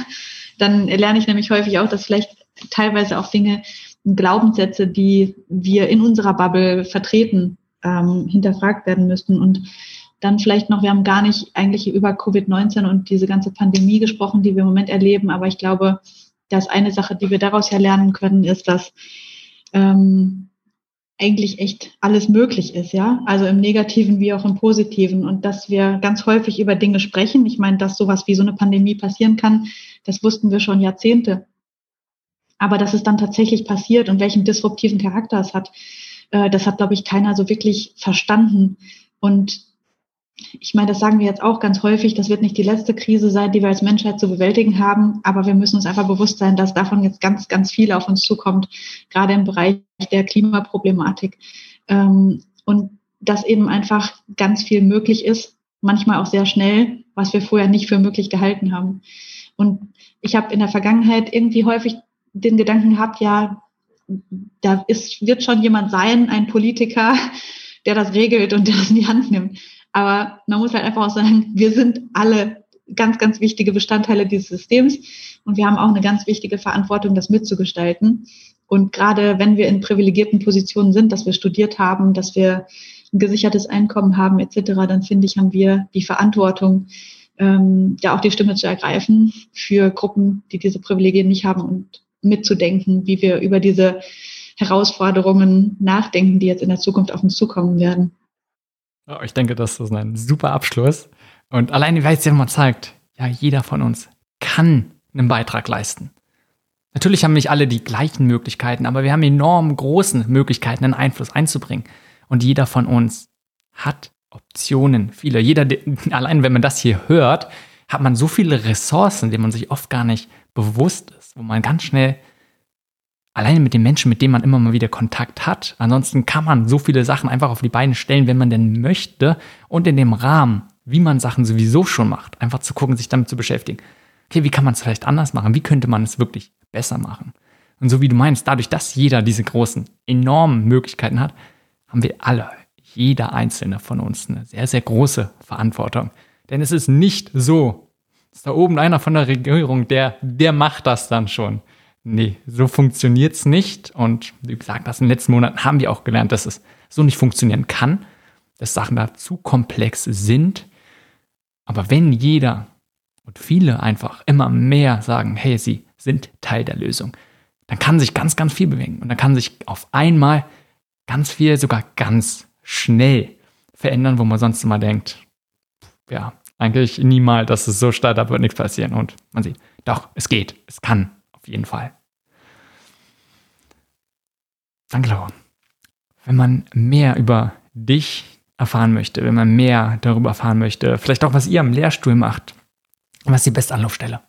Dann lerne ich nämlich häufig auch, dass vielleicht teilweise auch Dinge, Glaubenssätze, die wir in unserer Bubble vertreten, ähm, hinterfragt werden müssten. Und dann vielleicht noch, wir haben gar nicht eigentlich über Covid-19 und diese ganze Pandemie gesprochen, die wir im Moment erleben, aber ich glaube, dass eine Sache, die wir daraus ja lernen können, ist, dass ähm, eigentlich echt alles möglich ist, ja. Also im Negativen wie auch im Positiven und dass wir ganz häufig über Dinge sprechen. Ich meine, dass sowas wie so eine Pandemie passieren kann, das wussten wir schon Jahrzehnte. Aber dass es dann tatsächlich passiert und welchen disruptiven Charakter es hat, äh, das hat, glaube ich, keiner so wirklich verstanden. Und ich meine, das sagen wir jetzt auch ganz häufig, das wird nicht die letzte Krise sein, die wir als Menschheit zu bewältigen haben, aber wir müssen uns einfach bewusst sein, dass davon jetzt ganz, ganz viel auf uns zukommt, gerade im Bereich der Klimaproblematik. Ähm, und dass eben einfach ganz viel möglich ist, manchmal auch sehr schnell, was wir vorher nicht für möglich gehalten haben. Und ich habe in der Vergangenheit irgendwie häufig den Gedanken gehabt, ja, da ist, wird schon jemand sein, ein Politiker, der das regelt und der das in die Hand nimmt. Aber man muss halt einfach auch sagen, wir sind alle ganz, ganz wichtige Bestandteile dieses Systems und wir haben auch eine ganz wichtige Verantwortung, das mitzugestalten. Und gerade wenn wir in privilegierten Positionen sind, dass wir studiert haben, dass wir ein gesichertes Einkommen haben etc., dann finde ich, haben wir die Verantwortung, ähm, ja auch die Stimme zu ergreifen für Gruppen, die diese Privilegien nicht haben und mitzudenken, wie wir über diese Herausforderungen nachdenken, die jetzt in der Zukunft auf uns zukommen werden. Ich denke, das ist ein super Abschluss. Und alleine, weil es ja nochmal zeigt, ja, jeder von uns kann einen Beitrag leisten. Natürlich haben nicht alle die gleichen Möglichkeiten, aber wir haben enorm großen Möglichkeiten, einen Einfluss einzubringen. Und jeder von uns hat Optionen, viele. Jeder, [LAUGHS] allein wenn man das hier hört, hat man so viele Ressourcen, denen man sich oft gar nicht bewusst ist, wo man ganz schnell alleine mit den Menschen, mit denen man immer mal wieder Kontakt hat. Ansonsten kann man so viele Sachen einfach auf die Beine stellen, wenn man denn möchte und in dem Rahmen, wie man Sachen sowieso schon macht, einfach zu gucken, sich damit zu beschäftigen. Okay, wie kann man es vielleicht anders machen? Wie könnte man es wirklich besser machen? Und so wie du meinst, dadurch, dass jeder diese großen, enormen Möglichkeiten hat, haben wir alle, jeder einzelne von uns eine sehr, sehr große Verantwortung. Denn es ist nicht so, ist da oben einer von der Regierung, der, der macht das dann schon. Nee, so funktioniert's nicht. Und wie gesagt, das in den letzten Monaten haben wir auch gelernt, dass es so nicht funktionieren kann, dass Sachen da zu komplex sind. Aber wenn jeder und viele einfach immer mehr sagen, hey, sie sind Teil der Lösung, dann kann sich ganz, ganz viel bewegen. Und dann kann sich auf einmal ganz viel, sogar ganz schnell verändern, wo man sonst immer denkt, ja, eigentlich niemals, dass es so startet, wird nichts passieren. Und man sieht, doch, es geht, es kann, auf jeden Fall. Laura. Wenn man mehr über dich erfahren möchte, wenn man mehr darüber erfahren möchte, vielleicht auch, was ihr am Lehrstuhl macht, was ist die beste Anlaufstelle?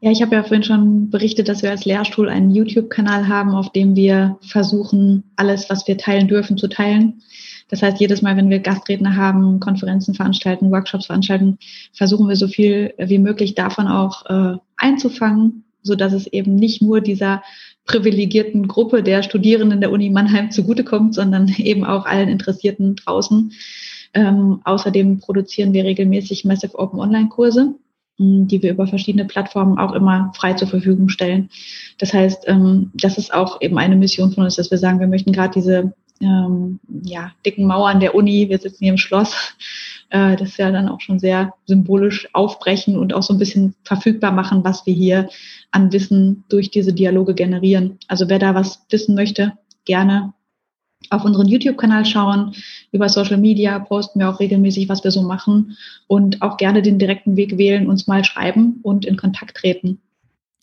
Ja, ich habe ja vorhin schon berichtet, dass wir als Lehrstuhl einen YouTube-Kanal haben, auf dem wir versuchen, alles, was wir teilen dürfen, zu teilen. Das heißt, jedes Mal, wenn wir Gastredner haben, Konferenzen veranstalten, Workshops veranstalten, versuchen wir so viel wie möglich davon auch äh, einzufangen, so dass es eben nicht nur dieser privilegierten Gruppe der Studierenden der Uni Mannheim zugutekommt, sondern [LAUGHS] eben auch allen Interessierten draußen. Ähm, außerdem produzieren wir regelmäßig Massive Open Online-Kurse, die wir über verschiedene Plattformen auch immer frei zur Verfügung stellen. Das heißt, ähm, das ist auch eben eine Mission von uns, dass wir sagen, wir möchten gerade diese ähm, ja, dicken Mauern der Uni, wir sitzen hier im Schloss. Äh, das ja dann auch schon sehr symbolisch aufbrechen und auch so ein bisschen verfügbar machen, was wir hier an Wissen durch diese Dialoge generieren. Also wer da was wissen möchte, gerne auf unseren YouTube-Kanal schauen. Über Social Media posten wir auch regelmäßig, was wir so machen und auch gerne den direkten Weg wählen, uns mal schreiben und in Kontakt treten.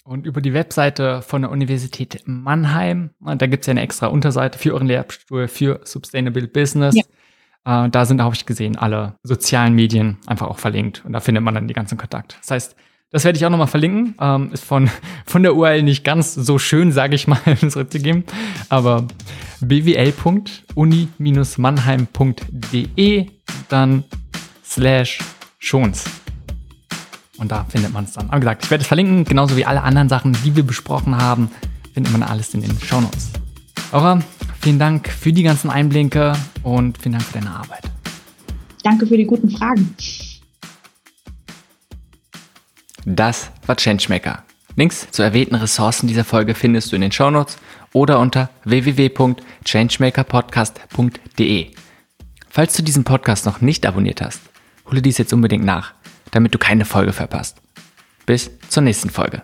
Und über die Webseite von der Universität Mannheim, da gibt es ja eine extra Unterseite für euren Lehrstuhl für Sustainable Business. Ja. Äh, da sind, habe ich gesehen, alle sozialen Medien einfach auch verlinkt. Und da findet man dann die ganzen Kontakt. Das heißt, das werde ich auch nochmal verlinken. Ähm, ist von, [LAUGHS] von der URL nicht ganz so schön, sage ich mal, [LAUGHS] zurückzugeben. Aber bwl.uni-mannheim.de dann slash schons. Und da findet man es dann. Aber gesagt, ich werde es verlinken, genauso wie alle anderen Sachen, die wir besprochen haben, findet man alles in den Shownotes. Aura, vielen Dank für die ganzen Einblicke und vielen Dank für deine Arbeit. Danke für die guten Fragen. Das war Changemaker. Links zu erwähnten Ressourcen dieser Folge findest du in den Shownotes oder unter www.changemakerpodcast.de. Falls du diesen Podcast noch nicht abonniert hast, hole dies jetzt unbedingt nach damit du keine Folge verpasst. Bis zur nächsten Folge.